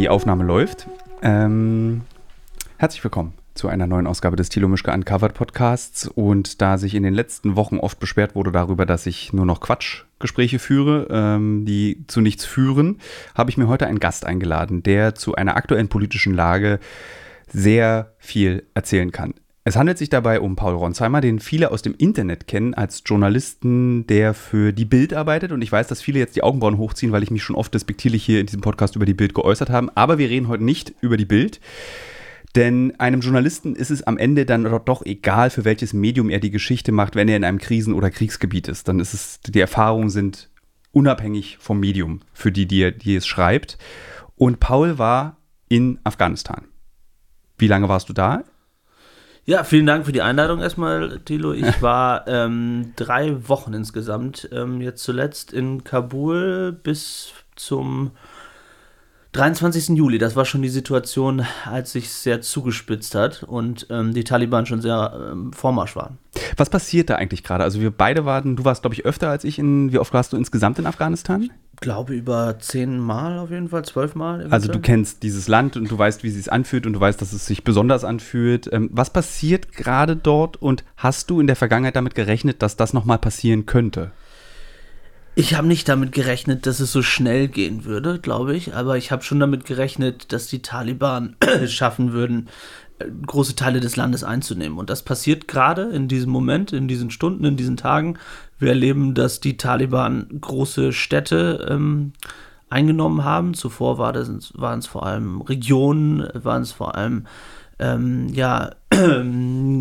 Die Aufnahme läuft. Ähm, herzlich willkommen zu einer neuen Ausgabe des Thilo Mischke Uncovered Podcasts. Und da sich in den letzten Wochen oft beschwert wurde darüber, dass ich nur noch Quatschgespräche führe, ähm, die zu nichts führen, habe ich mir heute einen Gast eingeladen, der zu einer aktuellen politischen Lage sehr viel erzählen kann. Es handelt sich dabei um Paul Ronsheimer, den viele aus dem Internet kennen als Journalisten, der für die Bild arbeitet. Und ich weiß, dass viele jetzt die Augenbrauen hochziehen, weil ich mich schon oft despektierlich hier in diesem Podcast über die Bild geäußert habe. Aber wir reden heute nicht über die Bild. Denn einem Journalisten ist es am Ende dann doch egal, für welches Medium er die Geschichte macht, wenn er in einem Krisen- oder Kriegsgebiet ist. Dann ist es, die Erfahrungen sind unabhängig vom Medium, für die, die, die es schreibt. Und Paul war in Afghanistan. Wie lange warst du da? Ja, vielen Dank für die Einladung erstmal, Thilo. Ich war ähm, drei Wochen insgesamt, ähm, jetzt zuletzt in Kabul bis zum 23. Juli. Das war schon die Situation, als sich sehr zugespitzt hat und ähm, die Taliban schon sehr ähm, vormarsch waren. Was passiert da eigentlich gerade? Also wir beide waren, du warst glaube ich öfter als ich in, wie oft warst du insgesamt in Afghanistan? glaube über zehn Mal auf jeden Fall, zwölf Mal. Also du kennst dieses Land und du weißt, wie es sich anfühlt und du weißt, dass es sich besonders anfühlt. Ähm, was passiert gerade dort und hast du in der Vergangenheit damit gerechnet, dass das nochmal passieren könnte? Ich habe nicht damit gerechnet, dass es so schnell gehen würde, glaube ich, aber ich habe schon damit gerechnet, dass die Taliban schaffen würden, äh, große Teile des Landes einzunehmen. Und das passiert gerade in diesem Moment, in diesen Stunden, in diesen Tagen. Wir erleben, dass die Taliban große Städte ähm, eingenommen haben. Zuvor war waren es vor allem Regionen, waren es vor allem ähm, ja,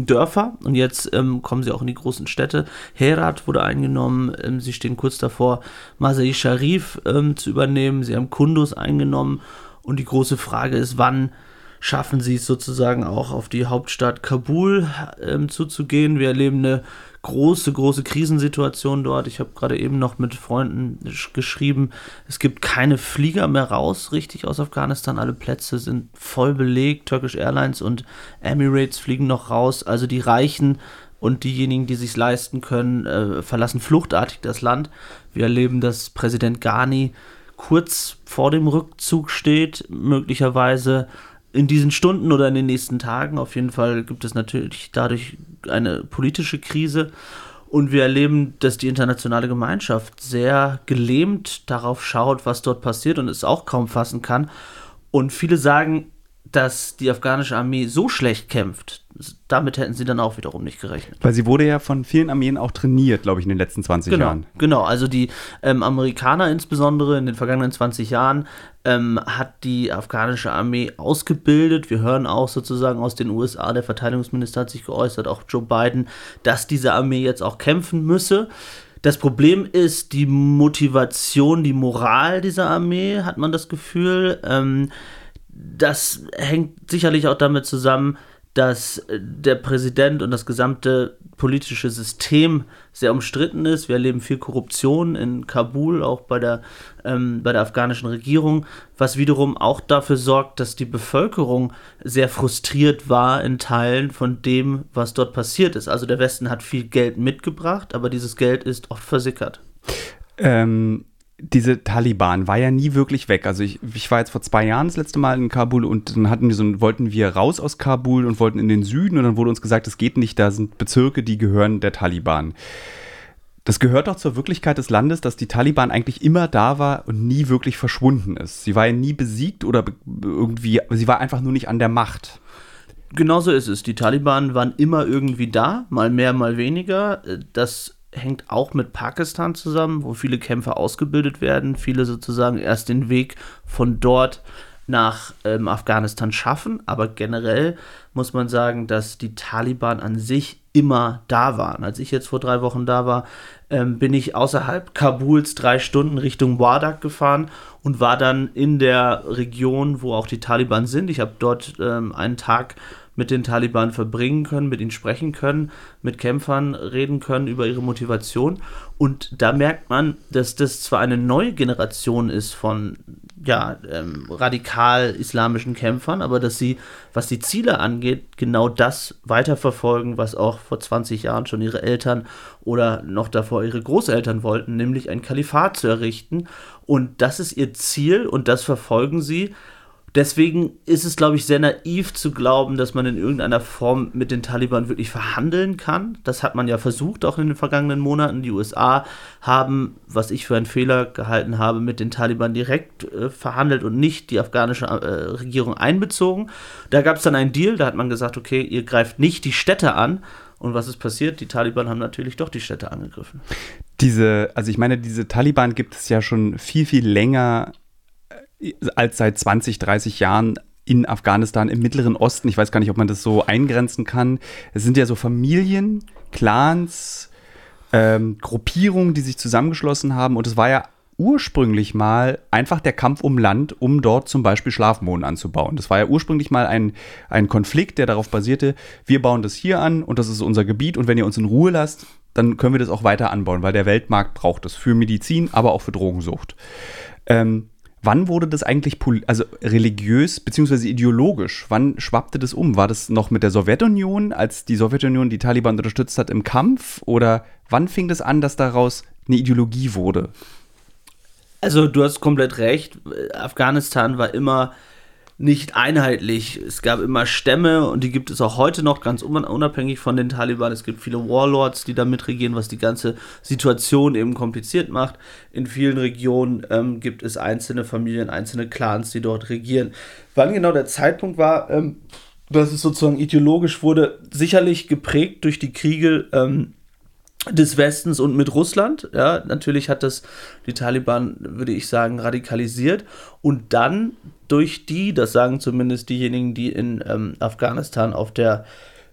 Dörfer und jetzt ähm, kommen sie auch in die großen Städte. Herat wurde eingenommen, ähm, sie stehen kurz davor, Masai Sharif ähm, zu übernehmen, sie haben Kundus eingenommen und die große Frage ist, wann schaffen sie es sozusagen auch auf die Hauptstadt Kabul ähm, zuzugehen. Wir erleben eine große, große Krisensituation dort. Ich habe gerade eben noch mit Freunden geschrieben, es gibt keine Flieger mehr raus, richtig aus Afghanistan. Alle Plätze sind voll belegt. Turkish Airlines und Emirates fliegen noch raus. Also die Reichen und diejenigen, die sich leisten können, äh, verlassen fluchtartig das Land. Wir erleben, dass Präsident Ghani kurz vor dem Rückzug steht, möglicherweise in diesen Stunden oder in den nächsten Tagen. Auf jeden Fall gibt es natürlich dadurch eine politische Krise. Und wir erleben, dass die internationale Gemeinschaft sehr gelähmt darauf schaut, was dort passiert und es auch kaum fassen kann. Und viele sagen, dass die afghanische Armee so schlecht kämpft, damit hätten sie dann auch wiederum nicht gerechnet. Weil sie wurde ja von vielen Armeen auch trainiert, glaube ich, in den letzten 20 genau, Jahren. Genau, also die ähm, Amerikaner insbesondere in den vergangenen 20 Jahren ähm, hat die afghanische Armee ausgebildet. Wir hören auch sozusagen aus den USA, der Verteidigungsminister hat sich geäußert, auch Joe Biden, dass diese Armee jetzt auch kämpfen müsse. Das Problem ist die Motivation, die Moral dieser Armee, hat man das Gefühl. Ähm, das hängt sicherlich auch damit zusammen, dass äh, der Präsident und das gesamte politische System sehr umstritten ist. Wir erleben viel Korruption in Kabul, auch bei der, ähm, bei der afghanischen Regierung, was wiederum auch dafür sorgt, dass die Bevölkerung sehr frustriert war in Teilen von dem, was dort passiert ist. Also der Westen hat viel Geld mitgebracht, aber dieses Geld ist oft versickert. Ähm, diese Taliban war ja nie wirklich weg. Also ich, ich war jetzt vor zwei Jahren das letzte Mal in Kabul und dann hatten wir so, wollten wir raus aus Kabul und wollten in den Süden und dann wurde uns gesagt, es geht nicht, da sind Bezirke, die gehören der Taliban. Das gehört doch zur Wirklichkeit des Landes, dass die Taliban eigentlich immer da war und nie wirklich verschwunden ist. Sie war ja nie besiegt oder irgendwie, sie war einfach nur nicht an der Macht. Genauso ist es. Die Taliban waren immer irgendwie da, mal mehr, mal weniger. Das hängt auch mit Pakistan zusammen, wo viele Kämpfer ausgebildet werden, viele sozusagen erst den Weg von dort nach ähm, Afghanistan schaffen. Aber generell muss man sagen, dass die Taliban an sich immer da waren. Als ich jetzt vor drei Wochen da war, ähm, bin ich außerhalb Kabuls drei Stunden Richtung Wardak gefahren und war dann in der Region, wo auch die Taliban sind. Ich habe dort ähm, einen Tag mit den Taliban verbringen können, mit ihnen sprechen können, mit Kämpfern reden können über ihre Motivation. Und da merkt man, dass das zwar eine neue Generation ist von ja, ähm, radikal islamischen Kämpfern, aber dass sie, was die Ziele angeht, genau das weiterverfolgen, was auch vor 20 Jahren schon ihre Eltern oder noch davor ihre Großeltern wollten, nämlich ein Kalifat zu errichten. Und das ist ihr Ziel und das verfolgen sie Deswegen ist es, glaube ich, sehr naiv zu glauben, dass man in irgendeiner Form mit den Taliban wirklich verhandeln kann. Das hat man ja versucht, auch in den vergangenen Monaten. Die USA haben, was ich für einen Fehler gehalten habe, mit den Taliban direkt äh, verhandelt und nicht die afghanische äh, Regierung einbezogen. Da gab es dann einen Deal, da hat man gesagt, okay, ihr greift nicht die Städte an. Und was ist passiert? Die Taliban haben natürlich doch die Städte angegriffen. Diese, also ich meine, diese Taliban gibt es ja schon viel, viel länger als seit 20, 30 Jahren in Afghanistan im Mittleren Osten. Ich weiß gar nicht, ob man das so eingrenzen kann. Es sind ja so Familien, Clans, ähm, Gruppierungen, die sich zusammengeschlossen haben. Und es war ja ursprünglich mal einfach der Kampf um Land, um dort zum Beispiel Schlafmohn anzubauen. Das war ja ursprünglich mal ein, ein Konflikt, der darauf basierte, wir bauen das hier an und das ist unser Gebiet und wenn ihr uns in Ruhe lasst, dann können wir das auch weiter anbauen, weil der Weltmarkt braucht es für Medizin, aber auch für Drogensucht. Ähm, Wann wurde das eigentlich also religiös bzw. ideologisch? Wann schwappte das um? War das noch mit der Sowjetunion, als die Sowjetunion die Taliban unterstützt hat im Kampf? Oder wann fing das an, dass daraus eine Ideologie wurde? Also du hast komplett recht. Afghanistan war immer nicht einheitlich. Es gab immer Stämme und die gibt es auch heute noch, ganz unabhängig von den Taliban. Es gibt viele Warlords, die da mitregieren, was die ganze Situation eben kompliziert macht. In vielen Regionen ähm, gibt es einzelne Familien, einzelne Clans, die dort regieren. Wann genau der Zeitpunkt war, ähm, dass es sozusagen ideologisch wurde, sicherlich geprägt durch die Kriege ähm, des Westens und mit Russland. Ja, natürlich hat das die Taliban, würde ich sagen, radikalisiert. Und dann durch die, das sagen zumindest diejenigen, die in ähm, Afghanistan auf der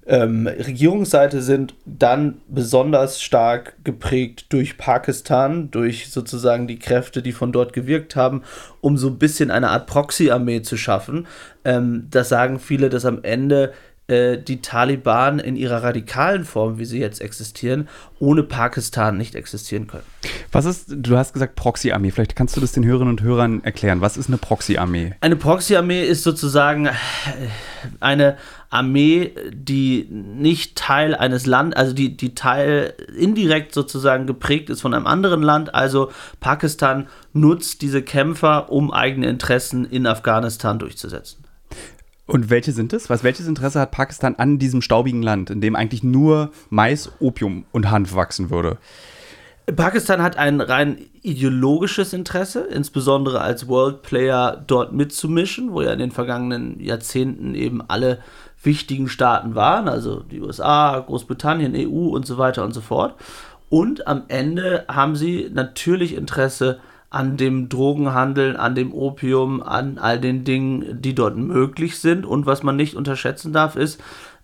ähm, Regierungsseite sind, dann besonders stark geprägt durch Pakistan, durch sozusagen die Kräfte, die von dort gewirkt haben, um so ein bisschen eine Art Proxy-Armee zu schaffen. Ähm, das sagen viele, dass am Ende äh, die Taliban in ihrer radikalen Form, wie sie jetzt existieren, ohne Pakistan nicht existieren können. Was ist, du hast gesagt Proxy-Armee, vielleicht kannst du das den Hörerinnen und Hörern erklären. Was ist eine Proxy-Armee? Eine Proxy-Armee ist sozusagen eine Armee, die nicht Teil eines Landes, also die, die Teil indirekt sozusagen geprägt ist von einem anderen Land. Also Pakistan nutzt diese Kämpfer, um eigene Interessen in Afghanistan durchzusetzen. Und welche sind es? Was, welches Interesse hat Pakistan an diesem staubigen Land, in dem eigentlich nur Mais, Opium und Hanf wachsen würde? Pakistan hat ein rein ideologisches Interesse, insbesondere als World Player dort mitzumischen, wo ja in den vergangenen Jahrzehnten eben alle wichtigen Staaten waren, also die USA, Großbritannien, EU und so weiter und so fort. Und am Ende haben sie natürlich Interesse an dem Drogenhandel, an dem Opium, an all den Dingen, die dort möglich sind. Und was man nicht unterschätzen darf, ist,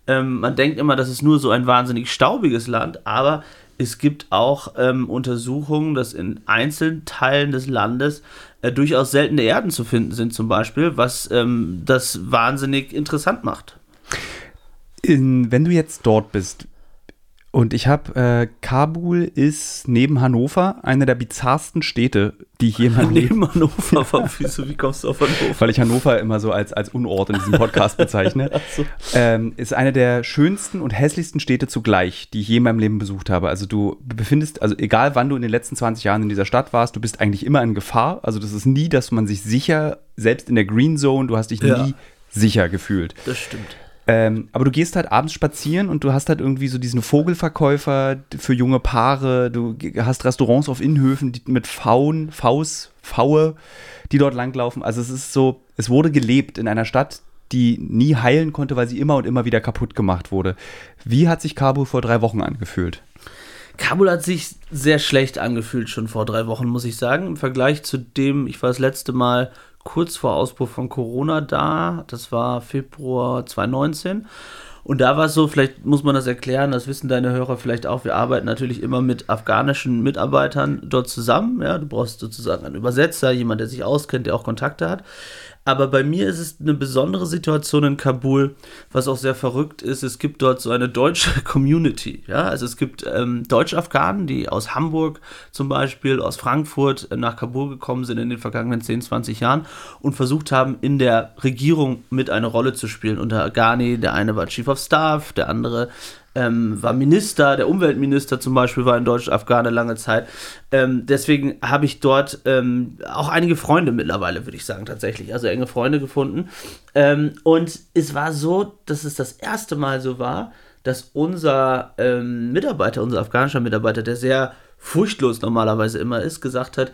ähm, man denkt immer, das ist nur so ein wahnsinnig staubiges Land, aber es gibt auch ähm, Untersuchungen, dass in einzelnen Teilen des Landes äh, durchaus seltene Erden zu finden sind, zum Beispiel, was ähm, das wahnsinnig interessant macht. In, wenn du jetzt dort bist, und ich habe, äh, Kabul ist neben Hannover eine der bizarrsten Städte, die ich jemals. Neben Hannover? Wieso, wie kommst du auf Hannover? Weil ich Hannover immer so als, als Unort in diesem Podcast bezeichne. so. ähm, ist eine der schönsten und hässlichsten Städte zugleich, die ich je in meinem Leben besucht habe. Also du befindest, also egal wann du in den letzten 20 Jahren in dieser Stadt warst, du bist eigentlich immer in Gefahr. Also das ist nie, dass man sich sicher, selbst in der Green Zone, du hast dich ja. nie sicher gefühlt. Das stimmt. Ähm, aber du gehst halt abends spazieren und du hast halt irgendwie so diesen Vogelverkäufer für junge Paare. Du hast Restaurants auf Innenhöfen die, mit Faun, Faus, Faue, die dort langlaufen. Also es ist so, es wurde gelebt in einer Stadt, die nie heilen konnte, weil sie immer und immer wieder kaputt gemacht wurde. Wie hat sich Kabul vor drei Wochen angefühlt? Kabul hat sich sehr schlecht angefühlt schon vor drei Wochen, muss ich sagen. Im Vergleich zu dem, ich war das letzte Mal kurz vor Ausbruch von Corona da. Das war Februar 2019. Und da war es so, vielleicht muss man das erklären, das wissen deine Hörer vielleicht auch, wir arbeiten natürlich immer mit afghanischen Mitarbeitern dort zusammen. Ja, du brauchst sozusagen einen Übersetzer, jemand, der sich auskennt, der auch Kontakte hat. Aber bei mir ist es eine besondere Situation in Kabul, was auch sehr verrückt ist. Es gibt dort so eine deutsche Community. Ja? Also es gibt ähm, Deutsch-Afghanen, die aus Hamburg zum Beispiel, aus Frankfurt nach Kabul gekommen sind in den vergangenen 10, 20 Jahren und versucht haben, in der Regierung mit eine Rolle zu spielen. Unter Ghani, der eine war Chief of Staff, der andere ähm, war Minister, der Umweltminister zum Beispiel war in Deutsch-Afghane lange Zeit. Ähm, deswegen habe ich dort ähm, auch einige Freunde mittlerweile, würde ich sagen, tatsächlich, also enge Freunde gefunden. Ähm, und es war so, dass es das erste Mal so war, dass unser ähm, Mitarbeiter, unser afghanischer Mitarbeiter, der sehr furchtlos normalerweise immer ist, gesagt hat,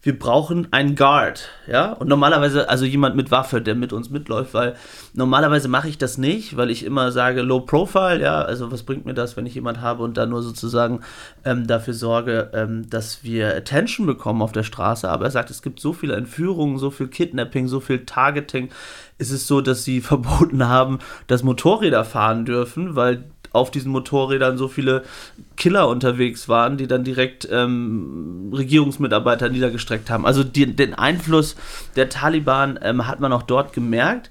wir brauchen einen Guard, ja, und normalerweise, also jemand mit Waffe, der mit uns mitläuft, weil normalerweise mache ich das nicht, weil ich immer sage, Low Profile, ja, also was bringt mir das, wenn ich jemand habe und dann nur sozusagen ähm, dafür sorge, ähm, dass wir Attention bekommen auf der Straße, aber er sagt, es gibt so viele Entführungen, so viel Kidnapping, so viel Targeting, ist es so, dass sie verboten haben, dass Motorräder fahren dürfen, weil auf diesen Motorrädern so viele Killer unterwegs waren, die dann direkt ähm, Regierungsmitarbeiter niedergestreckt haben. Also die, den Einfluss der Taliban ähm, hat man auch dort gemerkt.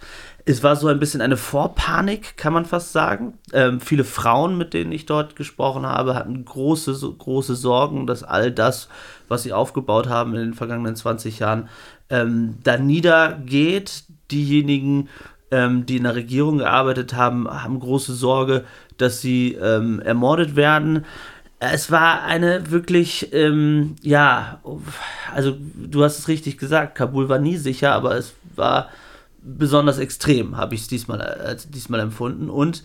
Es war so ein bisschen eine Vorpanik, kann man fast sagen. Ähm, viele Frauen, mit denen ich dort gesprochen habe, hatten große, große Sorgen, dass all das, was sie aufgebaut haben in den vergangenen 20 Jahren, ähm, da niedergeht. Diejenigen, ähm, die in der Regierung gearbeitet haben, haben große Sorge, dass sie ähm, ermordet werden. Es war eine wirklich, ähm, ja, also du hast es richtig gesagt, Kabul war nie sicher, aber es war besonders extrem, habe ich es diesmal, äh, diesmal empfunden. Und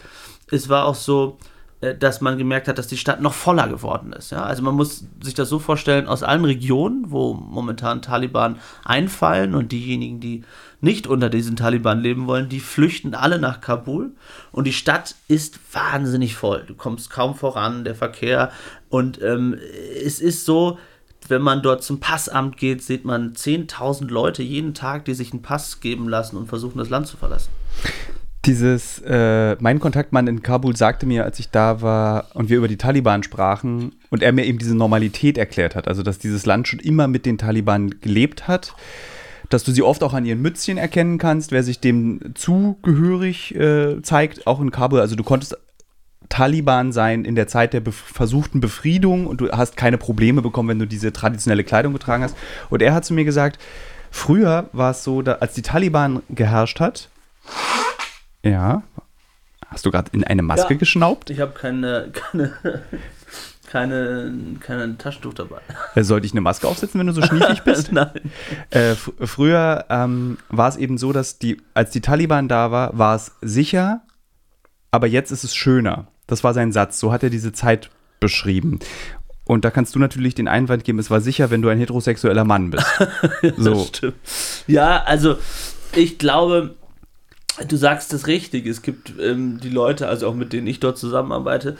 es war auch so, äh, dass man gemerkt hat, dass die Stadt noch voller geworden ist. Ja? Also man muss sich das so vorstellen, aus allen Regionen, wo momentan Taliban einfallen und diejenigen, die nicht unter diesen Taliban leben wollen, die flüchten alle nach Kabul und die Stadt ist wahnsinnig voll. Du kommst kaum voran, der Verkehr und ähm, es ist so, wenn man dort zum Passamt geht, sieht man 10.000 Leute jeden Tag, die sich einen Pass geben lassen und versuchen, das Land zu verlassen. Dieses, äh, mein Kontaktmann in Kabul sagte mir, als ich da war und wir über die Taliban sprachen und er mir eben diese Normalität erklärt hat, also dass dieses Land schon immer mit den Taliban gelebt hat, dass du sie oft auch an ihren Mützchen erkennen kannst, wer sich dem zugehörig äh, zeigt, auch in Kabul. Also du konntest Taliban sein in der Zeit der bef versuchten Befriedung und du hast keine Probleme bekommen, wenn du diese traditionelle Kleidung getragen hast. Und er hat zu mir gesagt, früher war es so, da, als die Taliban geherrscht hat, ja. Hast du gerade in eine Maske ja, geschnaubt? Ich habe keine, keine, keine, keine Taschentuch dabei. Äh, sollte ich eine Maske aufsetzen, wenn du so schniefig bist? Nein. Äh, früher ähm, war es eben so, dass die, als die Taliban da war, war es sicher, aber jetzt ist es schöner. Das war sein Satz. So hat er diese Zeit beschrieben. Und da kannst du natürlich den Einwand geben, es war sicher, wenn du ein heterosexueller Mann bist. so. stimmt. Ja, also ich glaube, du sagst es richtig. Es gibt ähm, die Leute, also auch mit denen ich dort zusammenarbeite,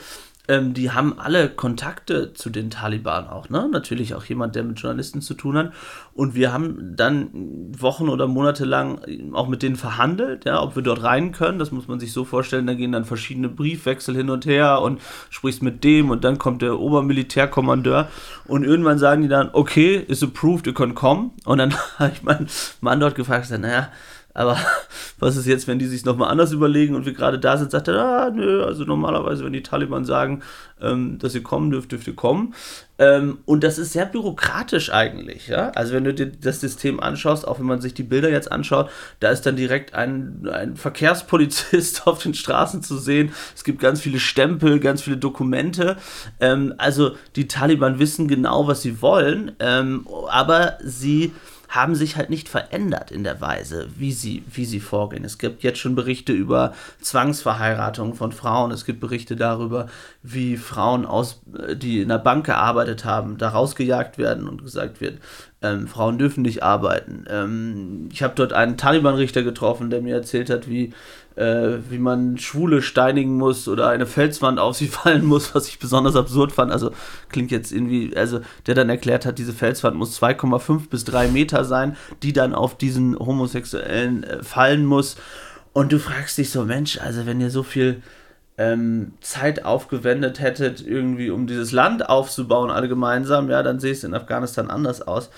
ähm, die haben alle Kontakte zu den Taliban auch, ne? Natürlich auch jemand, der mit Journalisten zu tun hat. Und wir haben dann Wochen oder Monate lang auch mit denen verhandelt, ja, ob wir dort rein können. Das muss man sich so vorstellen. Da gehen dann verschiedene Briefwechsel hin und her und sprichst mit dem und dann kommt der Obermilitärkommandeur und irgendwann sagen die dann, okay, ist approved, ihr könnt kommen. Und dann habe ich meinen Mann dort gefragt, naja, aber was ist jetzt, wenn die sich nochmal anders überlegen und wir gerade da sind, sagt er, ah, nö, also normalerweise, wenn die Taliban sagen, ähm, dass ihr kommen dürft, dürft ihr kommen. Ähm, und das ist sehr bürokratisch eigentlich, ja. Also wenn du dir das System anschaust, auch wenn man sich die Bilder jetzt anschaut, da ist dann direkt ein, ein Verkehrspolizist auf den Straßen zu sehen. Es gibt ganz viele Stempel, ganz viele Dokumente. Ähm, also die Taliban wissen genau, was sie wollen, ähm, aber sie haben sich halt nicht verändert in der Weise, wie sie, wie sie vorgehen. Es gibt jetzt schon Berichte über Zwangsverheiratung von Frauen. Es gibt Berichte darüber, wie Frauen, aus, die in der Bank gearbeitet haben, da rausgejagt werden und gesagt wird, ähm, Frauen dürfen nicht arbeiten. Ähm, ich habe dort einen Taliban-Richter getroffen, der mir erzählt hat, wie äh, wie man Schwule steinigen muss oder eine Felswand auf sie fallen muss, was ich besonders absurd fand. Also klingt jetzt irgendwie, also der dann erklärt hat, diese Felswand muss 2,5 bis 3 Meter sein, die dann auf diesen Homosexuellen äh, fallen muss. Und du fragst dich so, Mensch, also wenn ihr so viel ähm, Zeit aufgewendet hättet, irgendwie um dieses Land aufzubauen, alle gemeinsam, ja, dann sehe es in Afghanistan anders aus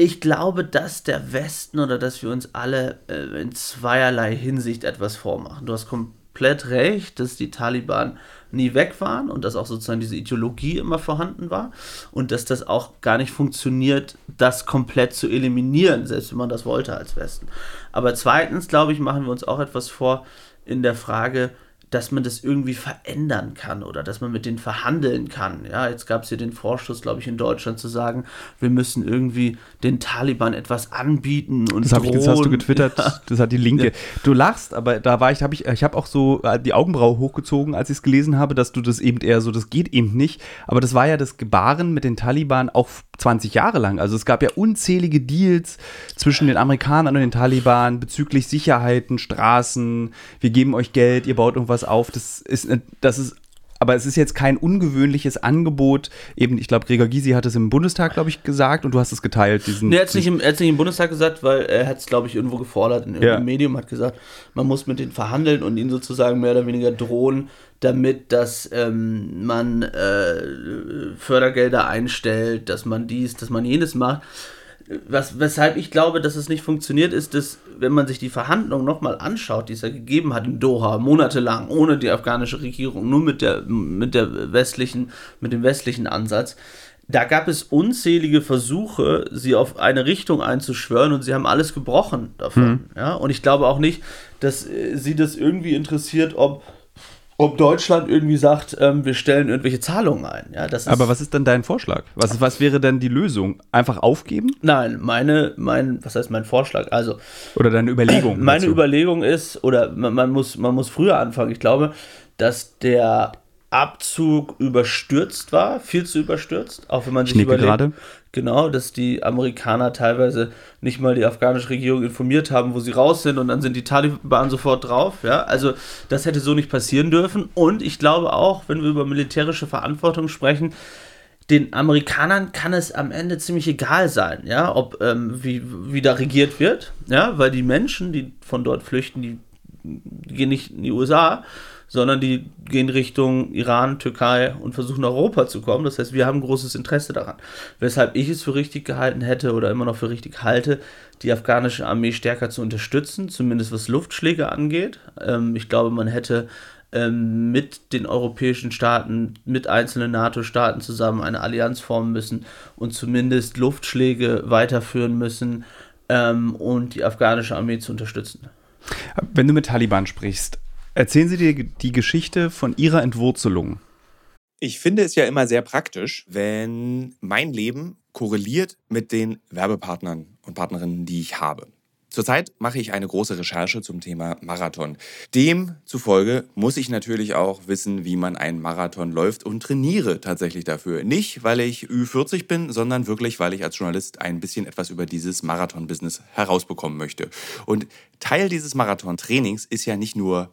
ich glaube, dass der Westen oder dass wir uns alle äh, in zweierlei Hinsicht etwas vormachen. Du hast komplett recht, dass die Taliban nie weg waren und dass auch sozusagen diese Ideologie immer vorhanden war und dass das auch gar nicht funktioniert, das komplett zu eliminieren, selbst wenn man das wollte als Westen. Aber zweitens, glaube ich, machen wir uns auch etwas vor in der Frage, dass man das irgendwie verändern kann oder dass man mit denen verhandeln kann. Ja, jetzt gab es hier den Vorstoß, glaube ich, in Deutschland zu sagen, wir müssen irgendwie den Taliban etwas anbieten und das, hab ich, das hast du getwittert, ja. das hat die Linke. Ja. Du lachst, aber da war ich, habe ich, ich habe auch so äh, die Augenbraue hochgezogen, als ich es gelesen habe, dass du das eben eher so, das geht eben nicht. Aber das war ja das Gebaren mit den Taliban auch 20 Jahre lang. Also es gab ja unzählige Deals zwischen den Amerikanern und den Taliban bezüglich Sicherheiten, Straßen, wir geben euch Geld, ihr baut irgendwas auf. Das ist, das ist aber es ist jetzt kein ungewöhnliches Angebot. Eben, ich glaube, Gregor Gysi hat es im Bundestag, glaube ich, gesagt und du hast es geteilt. Diesen, nee, er hat es nicht, im, nicht im Bundestag gesagt, weil er hat es, glaube ich, irgendwo gefordert in irgendeinem ja. Medium, hat gesagt, man muss mit denen verhandeln und ihnen sozusagen mehr oder weniger drohen, damit, dass ähm, man äh, Fördergelder einstellt, dass man dies, dass man jenes macht was, weshalb ich glaube, dass es nicht funktioniert, ist, dass, wenn man sich die Verhandlungen nochmal anschaut, die es ja gegeben hat in Doha, monatelang, ohne die afghanische Regierung, nur mit der, mit der westlichen, mit dem westlichen Ansatz, da gab es unzählige Versuche, sie auf eine Richtung einzuschwören und sie haben alles gebrochen davon. Mhm. Ja? Und ich glaube auch nicht, dass äh, sie das irgendwie interessiert, ob ob Deutschland irgendwie sagt, ähm, wir stellen irgendwelche Zahlungen ein. Ja, das Aber was ist denn dein Vorschlag? Was, was wäre denn die Lösung? Einfach aufgeben? Nein, meine, mein, was heißt mein Vorschlag? Also. Oder deine Überlegung? Meine dazu. Überlegung ist, oder man, man, muss, man muss früher anfangen. Ich glaube, dass der Abzug überstürzt war, viel zu überstürzt, auch wenn man sich überlegt, gerade. Genau, dass die Amerikaner teilweise nicht mal die afghanische Regierung informiert haben, wo sie raus sind und dann sind die Taliban sofort drauf, ja, also das hätte so nicht passieren dürfen. Und ich glaube auch, wenn wir über militärische Verantwortung sprechen, den Amerikanern kann es am Ende ziemlich egal sein, ja, ob ähm, wie, wie da regiert wird, ja, weil die Menschen, die von dort flüchten, die, die gehen nicht in die USA, sondern die gehen Richtung Iran, Türkei und versuchen nach Europa zu kommen. Das heißt, wir haben großes Interesse daran. Weshalb ich es für richtig gehalten hätte oder immer noch für richtig halte, die afghanische Armee stärker zu unterstützen, zumindest was Luftschläge angeht. Ähm, ich glaube, man hätte ähm, mit den europäischen Staaten, mit einzelnen NATO-Staaten zusammen eine Allianz formen müssen und zumindest Luftschläge weiterführen müssen ähm, und die afghanische Armee zu unterstützen. Wenn du mit Taliban sprichst, Erzählen Sie dir die Geschichte von Ihrer Entwurzelung. Ich finde es ja immer sehr praktisch, wenn mein Leben korreliert mit den Werbepartnern und Partnerinnen, die ich habe. Zurzeit mache ich eine große Recherche zum Thema Marathon. Demzufolge muss ich natürlich auch wissen, wie man einen Marathon läuft und trainiere tatsächlich dafür. Nicht, weil ich Ü40 bin, sondern wirklich, weil ich als Journalist ein bisschen etwas über dieses Marathon-Business herausbekommen möchte. Und Teil dieses Marathon-Trainings ist ja nicht nur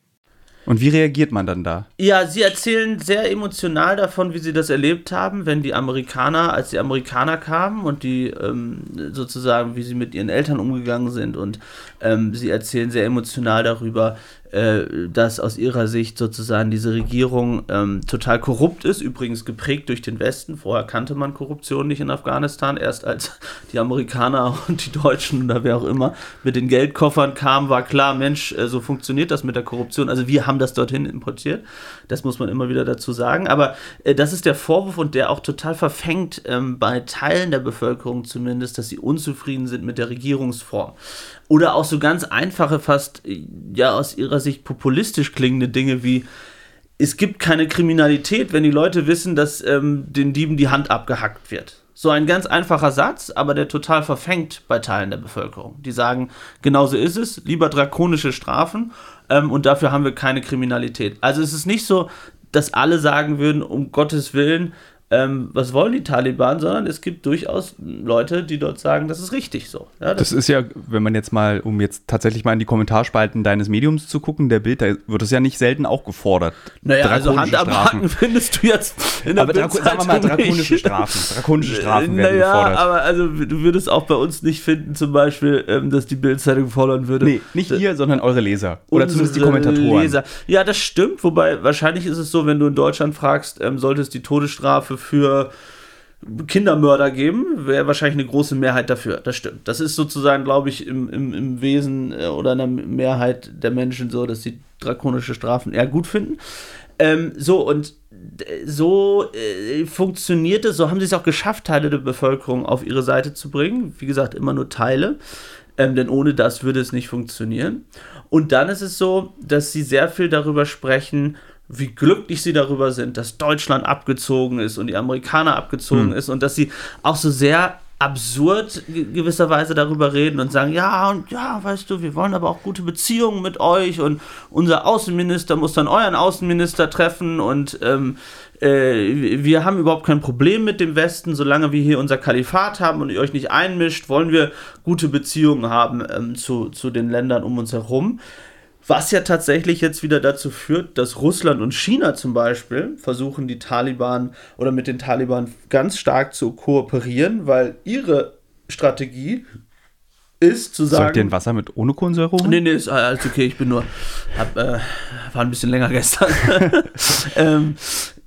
Und wie reagiert man dann da? Ja, sie erzählen sehr emotional davon, wie sie das erlebt haben, wenn die Amerikaner, als die Amerikaner kamen und die ähm, sozusagen, wie sie mit ihren Eltern umgegangen sind. Und ähm, sie erzählen sehr emotional darüber, äh, dass aus ihrer Sicht sozusagen diese Regierung ähm, total korrupt ist, übrigens geprägt durch den Westen. Vorher kannte man Korruption nicht in Afghanistan, erst als die Amerikaner und die Deutschen oder wer auch immer mit den Geldkoffern kamen, war klar, Mensch, äh, so funktioniert das mit der Korruption. Also wir haben das dorthin importiert, das muss man immer wieder dazu sagen. Aber äh, das ist der Vorwurf und der auch total verfängt ähm, bei Teilen der Bevölkerung zumindest, dass sie unzufrieden sind mit der Regierungsform. Oder auch so ganz einfache, fast ja aus ihrer Sicht populistisch klingende Dinge wie es gibt keine Kriminalität, wenn die Leute wissen, dass ähm, den Dieben die Hand abgehackt wird. So ein ganz einfacher Satz, aber der total verfängt bei Teilen der Bevölkerung. Die sagen, genauso ist es, lieber drakonische Strafen ähm, und dafür haben wir keine Kriminalität. Also es ist nicht so, dass alle sagen würden, um Gottes Willen, ähm, was wollen die Taliban, sondern es gibt durchaus Leute, die dort sagen, das ist richtig so. Ja, das, das, ist ja, wenn man jetzt mal, um jetzt tatsächlich mal in die Kommentarspalten deines Mediums zu gucken, der Bild, da wird es ja nicht selten auch gefordert. Naja, also Hand am Haken findest du jetzt in der aber sagen wir mal drakonische Strafen. Drakonische Strafen werden naja, gefordert. aber also du würdest auch bei uns nicht finden, zum Beispiel, ähm, dass die Bildzeitung fordern würde. Nee, nicht ihr, sondern eure Leser. Oder zumindest die Kommentatoren. Leser. Ja, das stimmt, wobei wahrscheinlich ist es so, wenn du in Deutschland fragst, ähm, sollte es die Todesstrafe für Kindermörder geben, wäre wahrscheinlich eine große Mehrheit dafür. Das stimmt. Das ist sozusagen, glaube ich, im, im, im Wesen äh, oder in der Mehrheit der Menschen so, dass sie drakonische Strafen eher gut finden. Ähm, so, und so äh, funktioniert es, so haben sie es auch geschafft, Teile der Bevölkerung auf ihre Seite zu bringen. Wie gesagt, immer nur Teile, ähm, denn ohne das würde es nicht funktionieren. Und dann ist es so, dass sie sehr viel darüber sprechen, wie glücklich sie darüber sind, dass Deutschland abgezogen ist und die Amerikaner abgezogen hm. ist und dass sie auch so sehr absurd gewisserweise darüber reden und sagen, ja, und ja, weißt du, wir wollen aber auch gute Beziehungen mit euch und unser Außenminister muss dann euren Außenminister treffen und ähm, äh, wir haben überhaupt kein Problem mit dem Westen, solange wir hier unser Kalifat haben und ihr euch nicht einmischt, wollen wir gute Beziehungen haben ähm, zu, zu den Ländern um uns herum. Was ja tatsächlich jetzt wieder dazu führt, dass Russland und China zum Beispiel versuchen, die Taliban oder mit den Taliban ganz stark zu kooperieren, weil ihre Strategie ist zu sagen. Sollt ihr ein Wasser mit ohne Kohlensäure holen? Nee, nee, ist alles okay. Ich bin nur. Hab, äh, war ein bisschen länger gestern. ähm,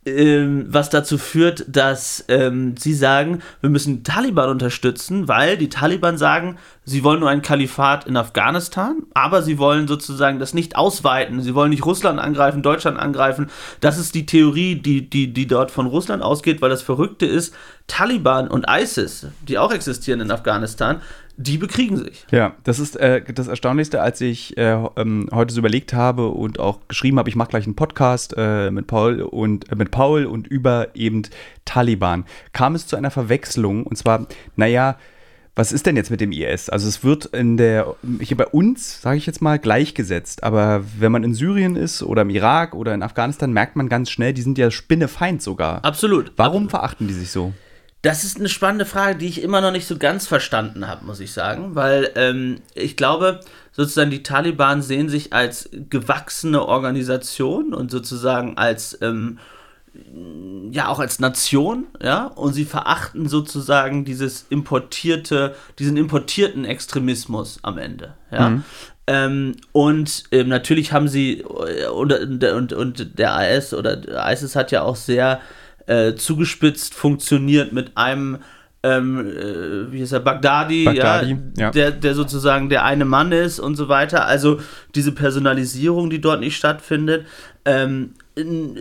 ähm, was dazu führt, dass ähm, sie sagen, wir müssen Taliban unterstützen, weil die Taliban sagen, sie wollen nur ein Kalifat in Afghanistan, aber sie wollen sozusagen das nicht ausweiten. Sie wollen nicht Russland angreifen, Deutschland angreifen. Das ist die Theorie, die, die, die dort von Russland ausgeht, weil das Verrückte ist, Taliban und ISIS, die auch existieren in Afghanistan, die bekriegen sich. Ja, das ist äh, das Erstaunlichste, als ich äh, ähm, heute so überlegt habe und auch geschrieben habe, ich mache gleich einen Podcast äh, mit Paul und äh, mit Paul und über eben Taliban, kam es zu einer Verwechslung und zwar, naja, was ist denn jetzt mit dem IS? Also es wird in der, hier bei uns, sage ich jetzt mal, gleichgesetzt. Aber wenn man in Syrien ist oder im Irak oder in Afghanistan, merkt man ganz schnell, die sind ja Spinnefeind sogar. Absolut. Warum verachten die sich so? Das ist eine spannende Frage, die ich immer noch nicht so ganz verstanden habe, muss ich sagen, weil ähm, ich glaube, sozusagen die Taliban sehen sich als gewachsene Organisation und sozusagen als ähm, ja auch als Nation, ja, und sie verachten sozusagen dieses importierte, diesen importierten Extremismus am Ende, ja. Mhm. Ähm, und ähm, natürlich haben sie äh, und, und, und der IS oder ISIS hat ja auch sehr äh, zugespitzt funktioniert mit einem ähm, äh, wie ist er, Bagdadi, Bagdadi ja, ja, Der, der sozusagen der eine Mann ist und so weiter. Also diese Personalisierung, die dort nicht stattfindet. Ähm, in,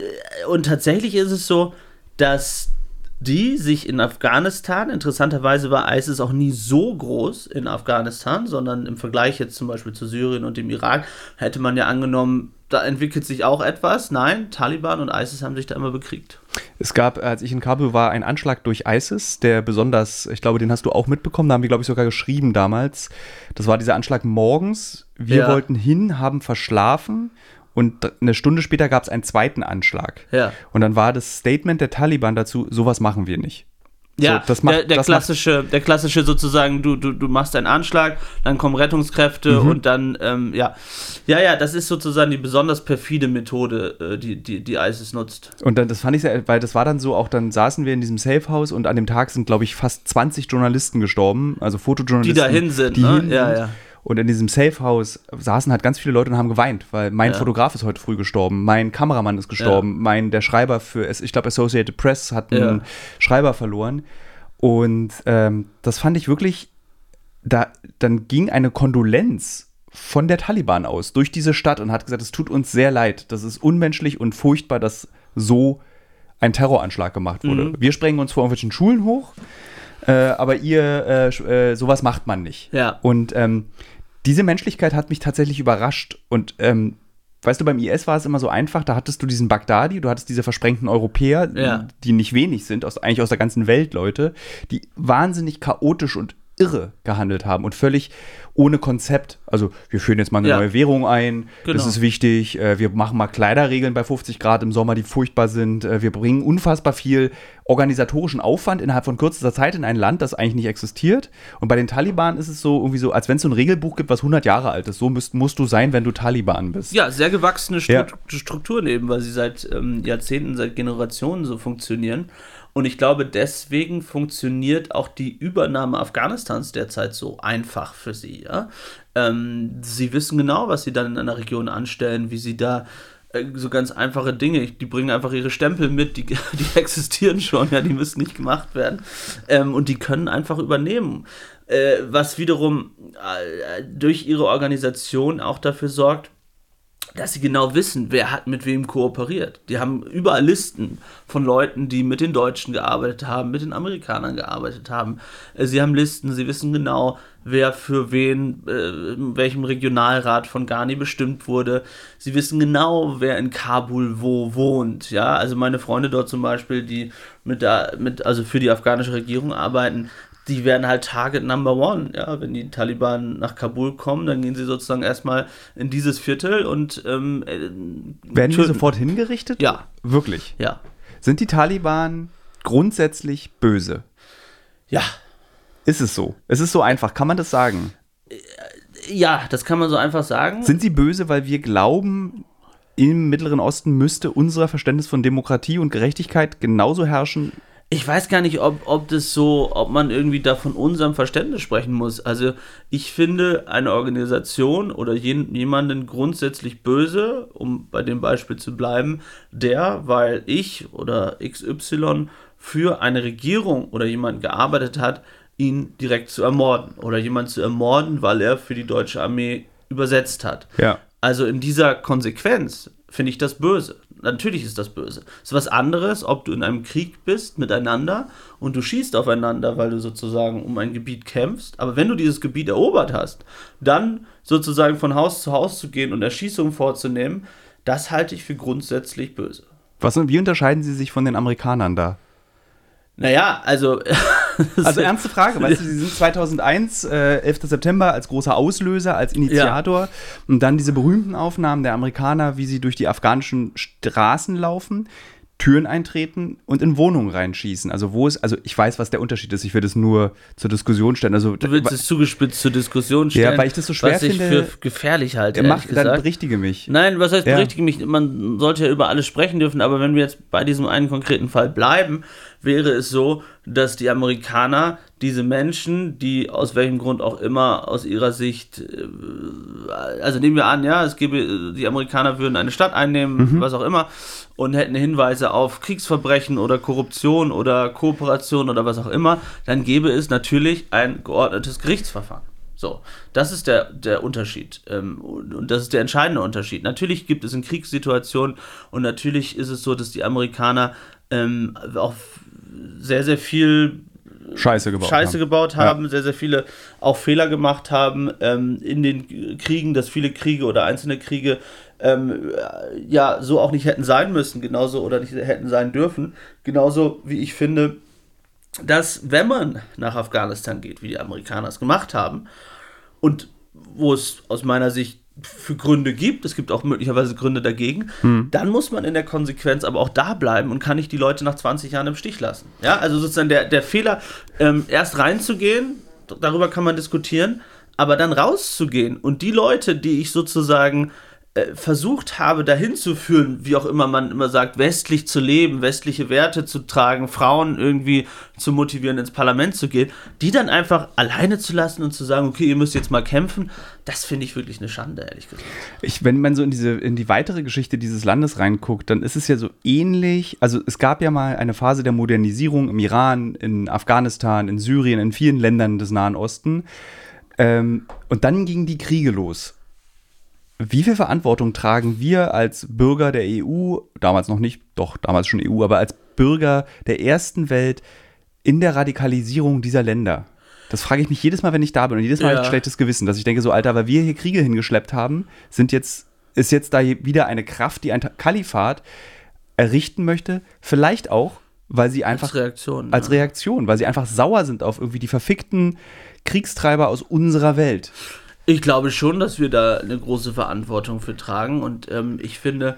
und tatsächlich ist es so, dass die sich in Afghanistan, interessanterweise war ISIS auch nie so groß in Afghanistan, sondern im Vergleich jetzt zum Beispiel zu Syrien und dem Irak, hätte man ja angenommen, da entwickelt sich auch etwas. Nein, Taliban und ISIS haben sich da immer bekriegt. Es gab, als ich in Kabul war, einen Anschlag durch ISIS, der besonders, ich glaube, den hast du auch mitbekommen, da haben wir, glaube ich, sogar geschrieben damals. Das war dieser Anschlag morgens. Wir Ja. wollten hin, haben verschlafen und eine Stunde später gab es einen zweiten Anschlag. Ja. Und dann war das Statement der Taliban dazu, sowas machen wir nicht. Ja, So, das macht- der, der, das macht- klassische, der klassische sozusagen, du, du, du machst einen Anschlag, dann kommen Rettungskräfte Mhm. und dann, ähm, ja. Ja, ja, das ist sozusagen die besonders perfide Methode, äh, die, die, die ISIS nutzt. Und dann, das fand ich sehr, weil das war dann so, auch dann saßen wir in diesem Safehouse und an dem Tag sind, glaube ich, fast 20 Journalisten gestorben, also Die Fotojournalisten. dahin sind, die ne? hin Ja, ja. Und in diesem Safehouse saßen halt ganz viele Leute und haben geweint, weil mein Ja. Fotograf ist heute früh gestorben, mein Kameramann ist gestorben, mein der Schreiber für, ich glaube Associated Press hat einen Ja. Schreiber verloren. Und ähm, das fand ich wirklich, da dann ging eine Kondolenz von der Taliban aus durch diese Stadt und hat gesagt, es tut uns sehr leid, das ist unmenschlich und furchtbar, dass so ein Terroranschlag gemacht wurde. Mhm. Wir sprengen uns vor irgendwelchen Schulen hoch, äh, aber ihr, äh, äh, sowas macht man nicht. Ja. Und ähm, diese Menschlichkeit hat mich tatsächlich überrascht. Und ähm, weißt du, beim IS war es immer so einfach, da hattest du diesen Bagdadi, du hattest diese versprengten Europäer, Ja. die nicht wenig sind, aus, eigentlich aus der ganzen Welt Leute, die wahnsinnig chaotisch und irre gehandelt haben und völlig ohne Konzept. Also wir führen jetzt mal eine Ja. neue Währung ein, das Genau. ist wichtig, äh, wir machen mal Kleiderregeln bei 50 Grad im Sommer, die furchtbar sind, äh, wir bringen unfassbar viel organisatorischen Aufwand innerhalb von kürzester Zeit in ein Land, das eigentlich nicht existiert. Und bei den Taliban ist es so irgendwie so, als wenn es so ein Regelbuch gibt, was 100 Jahre alt ist. So müsst, musst du sein, wenn du Taliban bist. Ja, sehr gewachsene Stru Ja. Strukturen eben, weil sie seit ähm, Jahrzehnten, seit Generationen so funktionieren. Und ich glaube, deswegen funktioniert auch die Übernahme Afghanistans derzeit so einfach für sie. Ja? Ähm, sie wissen genau, was sie dann in einer Region anstellen, wie sie da äh, so ganz einfache Dinge, die bringen einfach ihre Stempel mit, die, die existieren schon, ja, die müssen nicht gemacht werden. Ähm, und die können einfach übernehmen. Äh, was wiederum äh, durch ihre Organisation auch dafür sorgt, dass sie genau wissen, wer hat mit wem kooperiert. Die haben überall Listen von Leuten, die mit den Deutschen gearbeitet haben, mit den Amerikanern gearbeitet haben. Äh, Sie haben Listen, sie wissen genau, wer für wen, äh, in welchem Regionalrat von Ghani bestimmt wurde. Sie wissen genau, wer in Kabul wo wohnt. Ja, also meine Freunde dort zum Beispiel, die mit der, mit, also für die afghanische Regierung arbeiten, die werden halt Target Number One. Ja, wenn die Taliban nach Kabul kommen, dann gehen sie sozusagen erstmal in dieses Viertel und ähm, äh, Werden die töten. sofort hingerichtet? Ja. Wirklich. Ja. Sind die Taliban grundsätzlich böse? Ja. Ist es so? Es ist so einfach. Kann man das sagen? Ja, das kann man so einfach sagen. Sind sie böse, weil wir glauben, im Mittleren Osten müsste unser Verständnis von Demokratie und Gerechtigkeit genauso herrschen? Ich weiß gar nicht, ob, ob das so, ob man irgendwie da von unserem Verständnis sprechen muss. Also ich finde eine Organisation oder jen, jemanden grundsätzlich böse, um bei dem Beispiel zu bleiben, der, weil ich oder XY für eine Regierung oder jemand gearbeitet hat, ihn direkt zu ermorden oder jemand zu ermorden, weil er für die deutsche Armee übersetzt hat. Ja. Also in dieser Konsequenz finde ich das böse. Natürlich ist das böse. Es ist was anderes, ob du in einem Krieg bist miteinander und du schießt aufeinander, weil du sozusagen um ein Gebiet kämpfst. Aber wenn du dieses Gebiet erobert hast, dann sozusagen von Haus zu Haus zu gehen und Erschießungen vorzunehmen, das halte ich für grundsätzlich böse. Was, wie unterscheiden sie sich von den Amerikanern da? Naja, also. Also ernste Frage, weißt du, sie sind 2001, äh, 11. September, als großer Auslöser, als Initiator und dann diese berühmten Aufnahmen der Amerikaner, wie sie durch die afghanischen Straßen laufen, Türen eintreten und in Wohnungen reinschießen. Also wo ist, also ich weiß, was der Unterschied ist, ich will das nur zur Diskussion stellen. Also Du willst es zugespitzt zur Diskussion stellen. Ja, weil ich das so schwer was ich finde- für gefährlich halte. er macht, dann berichtige mich. Nein, was heißt Ja. berichtige mich? Man sollte ja über alles sprechen dürfen, aber wenn wir jetzt bei diesem einen konkreten Fall bleiben, wäre es so, dass die Amerikaner diese Menschen, die aus welchem Grund auch immer aus ihrer Sicht, äh, also nehmen wir an, ja, es gäbe, die Amerikaner würden eine Stadt einnehmen, was auch immer, und hätten Hinweise auf Kriegsverbrechen oder Korruption oder Kooperation oder was auch immer, dann gäbe es natürlich ein geordnetes Gerichtsverfahren. So, das ist der, der Unterschied. Ähm, und, und das ist der entscheidende Unterschied. Natürlich gibt es in Kriegssituationen und natürlich ist es so, dass die Amerikaner ähm, auch sehr, sehr viel Scheiße gebaut Scheiße haben. gebaut haben, sehr, sehr viele auch Fehler gemacht haben ähm, in den Kriegen, dass viele Kriege oder einzelne Kriege ähm, ja so auch nicht hätten sein müssen, genauso oder nicht hätten sein dürfen. Genauso wie ich finde, dass wenn man nach Afghanistan geht, wie die Amerikaner es gemacht haben, und wo es aus meiner Sicht für Gründe gibt, es gibt auch möglicherweise Gründe dagegen, dann muss man in der Konsequenz aber auch da bleiben und kann nicht die Leute nach 20 Jahren im Stich lassen. Ja, also sozusagen der, der Fehler, ähm, erst reinzugehen, darüber kann man diskutieren, aber dann rauszugehen und die Leute, die ich sozusagen versucht habe, dahin zu führen, wie auch immer man immer sagt, westlich zu leben, westliche Werte zu tragen, Frauen irgendwie zu motivieren, ins Parlament zu gehen, die dann einfach alleine zu lassen und zu sagen, okay, ihr müsst jetzt mal kämpfen, das finde ich wirklich eine Schande, ehrlich gesagt. Ich, wenn man so in diese in die weitere Geschichte dieses Landes reinguckt, dann ist es ja so ähnlich. Also es gab ja mal eine Phase der Modernisierung im Iran, in Afghanistan, in Syrien, in vielen Ländern des Nahen Osten. Ähm, und dann gingen die Kriege los. Wie viel Verantwortung tragen wir als Bürger der EU, damals noch nicht, doch damals schon EU, aber als Bürger der ersten Welt in der Radikalisierung dieser Länder? Das frage ich mich jedes Mal, wenn ich da bin und jedes Mal Ja. habe ich schlechtes Gewissen, dass ich denke, so Alter, weil wir hier Kriege hingeschleppt haben, sind jetzt, ist jetzt da wieder eine Kraft, die ein Kalifat errichten möchte, vielleicht auch, weil sie einfach Als Reaktion. als ja. Reaktion, weil sie einfach sauer sind auf irgendwie die verfickten Kriegstreiber aus unserer Welt. Ich glaube schon, dass wir da eine große Verantwortung für tragen und ähm, ich finde,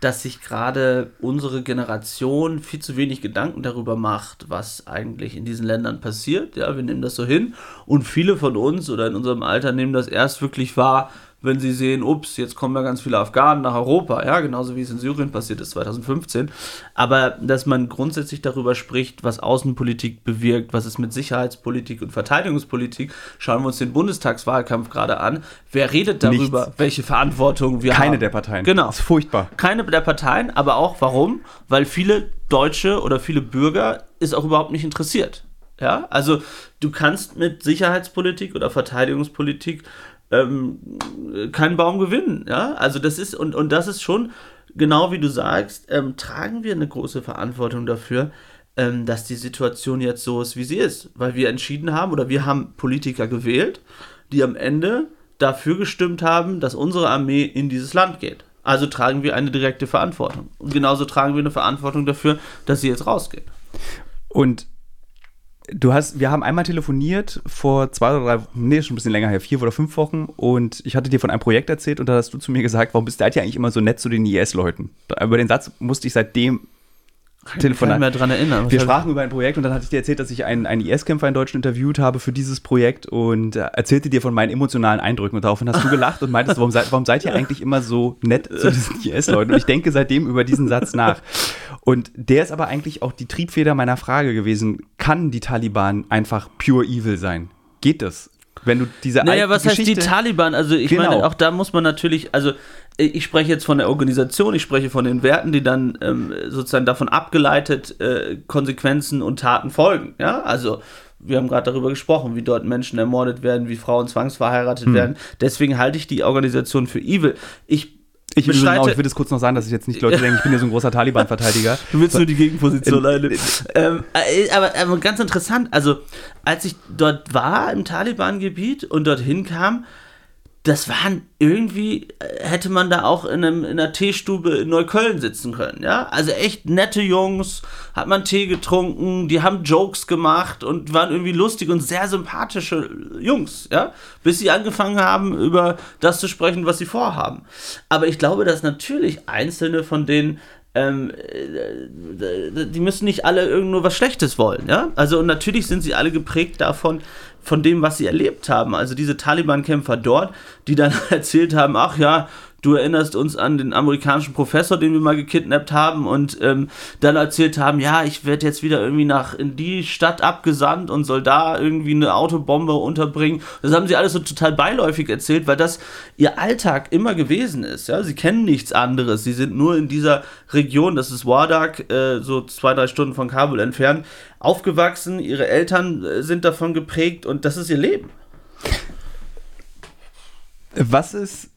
dass sich gerade unsere Generation viel zu wenig Gedanken darüber macht, was eigentlich in diesen Ländern passiert. Ja, wir nehmen das so hin und viele von uns oder in unserem Alter nehmen das erst wirklich wahr, wenn sie sehen, ups, jetzt kommen ja ganz viele Afghanen nach Europa, ja, genauso wie es in Syrien passiert ist 2015. Aber dass man grundsätzlich darüber spricht, was Außenpolitik bewirkt, was es mit Sicherheitspolitik und Verteidigungspolitik, schauen wir uns den Bundestagswahlkampf gerade an. Wer redet darüber, Nichts. welche Verantwortung wir haben? Keine der Parteien. Genau. Das ist furchtbar. Keine der Parteien, aber auch warum? Weil viele Deutsche oder viele Bürger ist auch überhaupt nicht interessiert. Ja, also du kannst mit Sicherheitspolitik oder Verteidigungspolitik ähm, keinen Baum gewinnen. Ja, also das ist und, und das ist schon genau wie du sagst, ähm, tragen wir eine große Verantwortung dafür, ähm, dass die Situation jetzt so ist, wie sie ist, weil wir entschieden haben oder wir haben Politiker gewählt, die am Ende dafür gestimmt haben, dass unsere Armee in dieses Land geht. Also tragen wir eine direkte Verantwortung. Und genauso tragen wir eine Verantwortung dafür, dass sie jetzt rausgehen. Und du hast, wir haben einmal telefoniert vor zwei oder drei, nee, schon ein bisschen länger her, vier oder fünf Wochen. Und ich hatte dir von einem Projekt erzählt und da hast du zu mir gesagt, warum bist du eigentlich immer so nett zu den IS-Leuten? Über den Satz musste ich seitdem Kann Telefonat. ich mehr dran erinnern. Was Wir sprachen über ein Projekt und dann hatte ich dir erzählt, dass ich einen, einen IS-Kämpfer in Deutschland interviewt habe für dieses Projekt und äh, erzählte dir von meinen emotionalen Eindrücken. Und daraufhin hast du gelacht und meintest, warum seid, warum seid ihr eigentlich immer so nett zu diesen IS-Leuten? Und ich denke seitdem über diesen Satz nach. Und der ist aber eigentlich auch die Triebfeder meiner Frage gewesen. Kann die Taliban einfach pure evil sein? Geht das? Wenn du diese Naja, was heißt die Geschichte- Taliban? Also ich Genau. meine, auch da muss man natürlich, also ich spreche jetzt von der Organisation, ich spreche von den Werten, die dann ähm, sozusagen davon abgeleitet äh, Konsequenzen und Taten folgen. Ja, also wir haben gerade darüber gesprochen, wie dort Menschen ermordet werden, wie Frauen zwangsverheiratet werden. Deswegen halte ich die Organisation für evil. Ich Ich, will bestreite- auch, ich will das kurz noch sagen, dass ich jetzt nicht Leute denken, ich bin ja so ein großer Taliban-Verteidiger. Du willst nur die Gegenposition In- einnehmen. ähm, äh, aber, aber ganz interessant, also als ich dort war im Taliban-Gebiet und dorthin kam, das waren irgendwie, äh, hätte man da auch in, einem, in einer Teestube in Neukölln sitzen können, ja? Also echt nette Jungs, hat man Tee getrunken, die haben Jokes gemacht und waren irgendwie lustig und sehr sympathische Jungs, ja? Bis sie angefangen haben, über das zu sprechen, was sie vorhaben. Aber ich glaube, dass natürlich einzelne von denen ähm, äh, die müssen nicht alle irgend nur was Schlechtes wollen, ja? Also und natürlich sind sie alle geprägt davon, von dem, was sie erlebt haben. Also diese Taliban-Kämpfer dort, die dann erzählt haben, ach ja, du erinnerst uns an den amerikanischen Professor, den wir mal gekidnappt haben und ähm, dann erzählt haben, ja, ich werde jetzt wieder irgendwie nach in die Stadt abgesandt und soll da irgendwie eine Autobombe unterbringen. Das haben sie alles so total beiläufig erzählt, weil das ihr Alltag immer gewesen ist. Ja, sie kennen nichts anderes. Sie sind nur in dieser Region, das ist Wardak, äh, so zwei drei Stunden von Kabul entfernt, aufgewachsen. Ihre Eltern äh, sind davon geprägt und das ist ihr Leben. Was ist,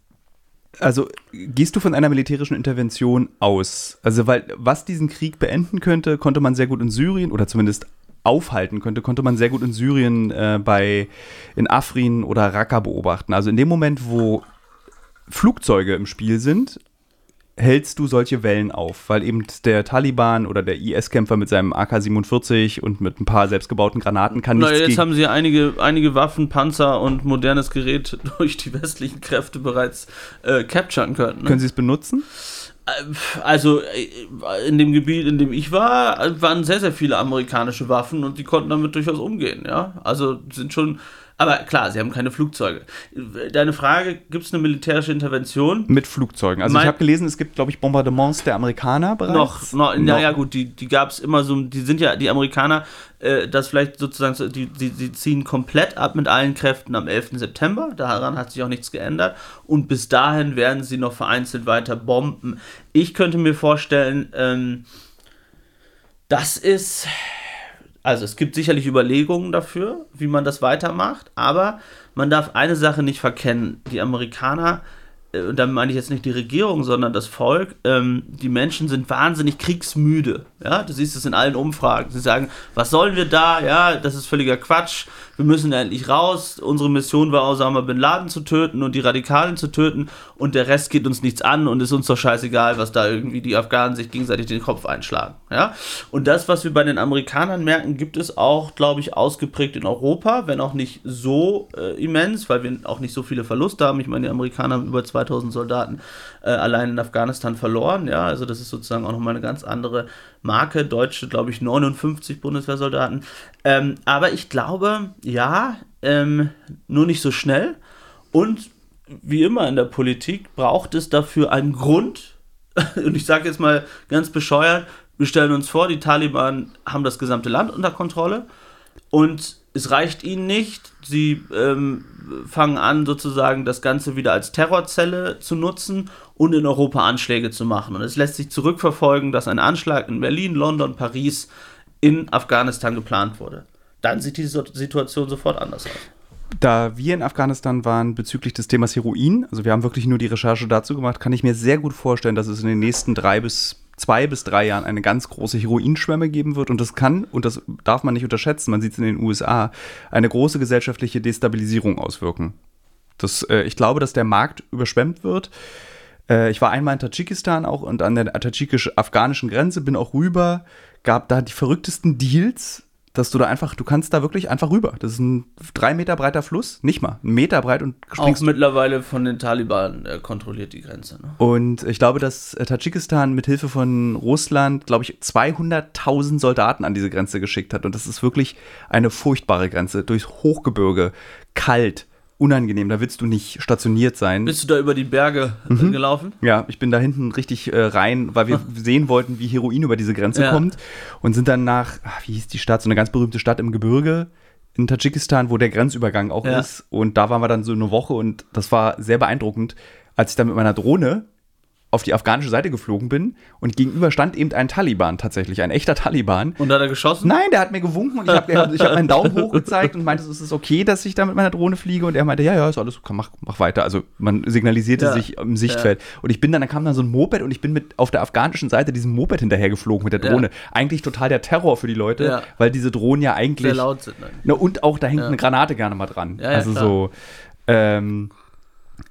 also gehst du von einer militärischen Intervention aus? Also, weil was diesen Krieg beenden könnte, konnte man sehr gut in Syrien oder zumindest aufhalten könnte, konnte man sehr gut in Syrien äh, bei in Afrin oder Raqqa beobachten. Also in dem Moment, wo Flugzeuge im Spiel sind, hältst du solche Wellen auf, weil eben der Taliban oder der IS-Kämpfer mit seinem AK-47 und mit ein paar selbstgebauten Granaten kann nichts Na, jetzt haben sie einige, einige Waffen, Panzer und modernes Gerät durch die westlichen Kräfte bereits äh, capturen können. Ne? Können sie es benutzen? Äh, also äh, in dem Gebiet, in dem ich war, waren sehr, sehr viele amerikanische Waffen und die konnten damit durchaus umgehen, ja. Also sind schon aber klar, sie haben keine Flugzeuge. Deine Frage, gibt es eine militärische Intervention? Mit Flugzeugen. Also mein, ich habe gelesen, es gibt, glaube ich, Bombardements der Amerikaner bereits. Noch, noch, naja gut, die, die gab es immer so, die sind ja, die Amerikaner, äh, das vielleicht sozusagen, die, die, die ziehen komplett ab mit allen Kräften am 11. September. Daran hat sich auch nichts geändert. Und bis dahin werden sie noch vereinzelt weiter bomben. Ich könnte mir vorstellen, ähm, das ist also es gibt sicherlich Überlegungen dafür, wie man das weitermacht, aber man darf eine Sache nicht verkennen. Die Amerikaner und damit meine ich jetzt nicht die Regierung, sondern das Volk, ähm, die Menschen sind wahnsinnig kriegsmüde. Ja, du siehst es in allen Umfragen. Sie sagen, was sollen wir da? Ja, das ist völliger Quatsch. Wir müssen endlich raus. Unsere Mission war, Osama Bin Laden zu töten und die Radikalen zu töten und der Rest geht uns nichts an und ist uns doch scheißegal, was da irgendwie die Afghanen sich gegenseitig den Kopf einschlagen. Ja, und das, was wir bei den Amerikanern merken, gibt es auch, glaube ich, ausgeprägt in Europa, wenn auch nicht so äh, immens, weil wir auch nicht so viele Verluste haben. Ich meine, die Amerikaner haben über 2000 Soldaten äh, allein in Afghanistan verloren. Ja, also das ist sozusagen auch nochmal eine ganz andere Marke. Deutsche, glaube ich, 59 Bundeswehrsoldaten. Ähm, aber ich glaube, ja, ähm, nur nicht so schnell. Und wie immer in der Politik braucht es dafür einen Grund. Und ich sage jetzt mal ganz bescheuert, wir stellen uns vor, die Taliban haben das gesamte Land unter Kontrolle und es reicht ihnen nicht. Sie ähm, fangen an, sozusagen das Ganze wieder als Terrorzelle zu nutzen und in Europa Anschläge zu machen. Und es lässt sich zurückverfolgen, dass ein Anschlag in Berlin, London, Paris in Afghanistan geplant wurde. Dann sieht die Situation sofort anders aus. Da wir in Afghanistan waren bezüglich des Themas Heroin, also wir haben wirklich nur die Recherche dazu gemacht, kann ich mir sehr gut vorstellen, dass es in den nächsten drei bis zwei bis drei Jahren eine ganz große Heroinschwemme geben wird. Und das kann, und das darf man nicht unterschätzen, man sieht es in den USA, eine große gesellschaftliche Destabilisierung auswirken. Das, äh, ich glaube, dass der Markt überschwemmt wird. Äh, ich war einmal in Tadschikistan auch und an der tadschikisch-afghanischen Grenze, bin auch rüber, gab da die verrücktesten Deals dass du da einfach, du kannst da wirklich einfach rüber. Das ist ein drei Meter breiter Fluss, nicht mal, ein Meter breit und springst. Auch mittlerweile von den Taliban äh, kontrolliert die Grenze. Ne? Und ich glaube, dass äh, Tadschikistan mit Hilfe von Russland, glaube ich, 200.000 Soldaten an diese Grenze geschickt hat. Und das ist wirklich eine furchtbare Grenze. Durchs Hochgebirge, kalt, unangenehm, da willst du nicht stationiert sein. Bist du da über die Berge äh, mhm. gelaufen? Ja, ich bin da hinten richtig äh, rein, weil wir sehen wollten, wie Heroin über diese Grenze ja. kommt und sind dann nach, ach, wie hieß die Stadt, so eine ganz berühmte Stadt im Gebirge in Tadschikistan, wo der Grenzübergang auch ja. ist und da waren wir dann so eine Woche und das war sehr beeindruckend, als ich dann mit meiner Drohne auf die afghanische Seite geflogen bin und gegenüber stand eben ein Taliban tatsächlich, ein echter Taliban. Und hat er geschossen? Nein, der hat mir gewunken und ich habe hab meinen Daumen hoch gezeigt und meinte, es ist okay, dass ich da mit meiner Drohne fliege und er meinte, ja, ja, ist alles, okay, mach, mach weiter. Also man signalisierte ja. sich im Sichtfeld. Ja. Und ich bin dann, dann kam dann so ein Moped und ich bin mit auf der afghanischen Seite diesem Moped hinterher geflogen mit der Drohne. Ja. Eigentlich total der Terror für die Leute, weil diese Drohnen ja eigentlich. Sehr laut sind. Ne? Und auch da hängt eine Granate gerne mal dran. also klar. so. Ähm,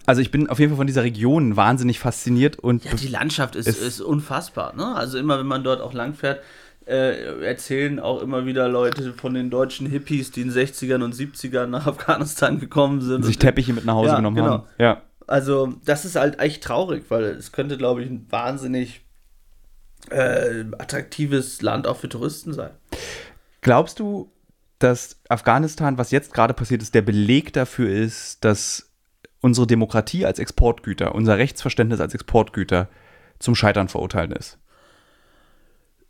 also ich bin auf jeden Fall von dieser Region wahnsinnig fasziniert und ja, die Landschaft ist, ist unfassbar. Ne? Also immer, wenn man dort auch langfährt, äh, erzählen auch immer wieder Leute von den deutschen Hippies, die in den 60ern und 70ern nach Afghanistan gekommen sind. Sich Teppiche mit nach Hause ja, genommen genau. haben. Ja. Also das ist halt echt traurig, weil es könnte, glaube ich, ein wahnsinnig äh, attraktives Land auch für Touristen sein. Glaubst du, dass Afghanistan, was jetzt gerade passiert ist, der Beleg dafür ist, dass unsere Demokratie als Exportgüter, unser Rechtsverständnis als Exportgüter zum Scheitern verurteilt ist?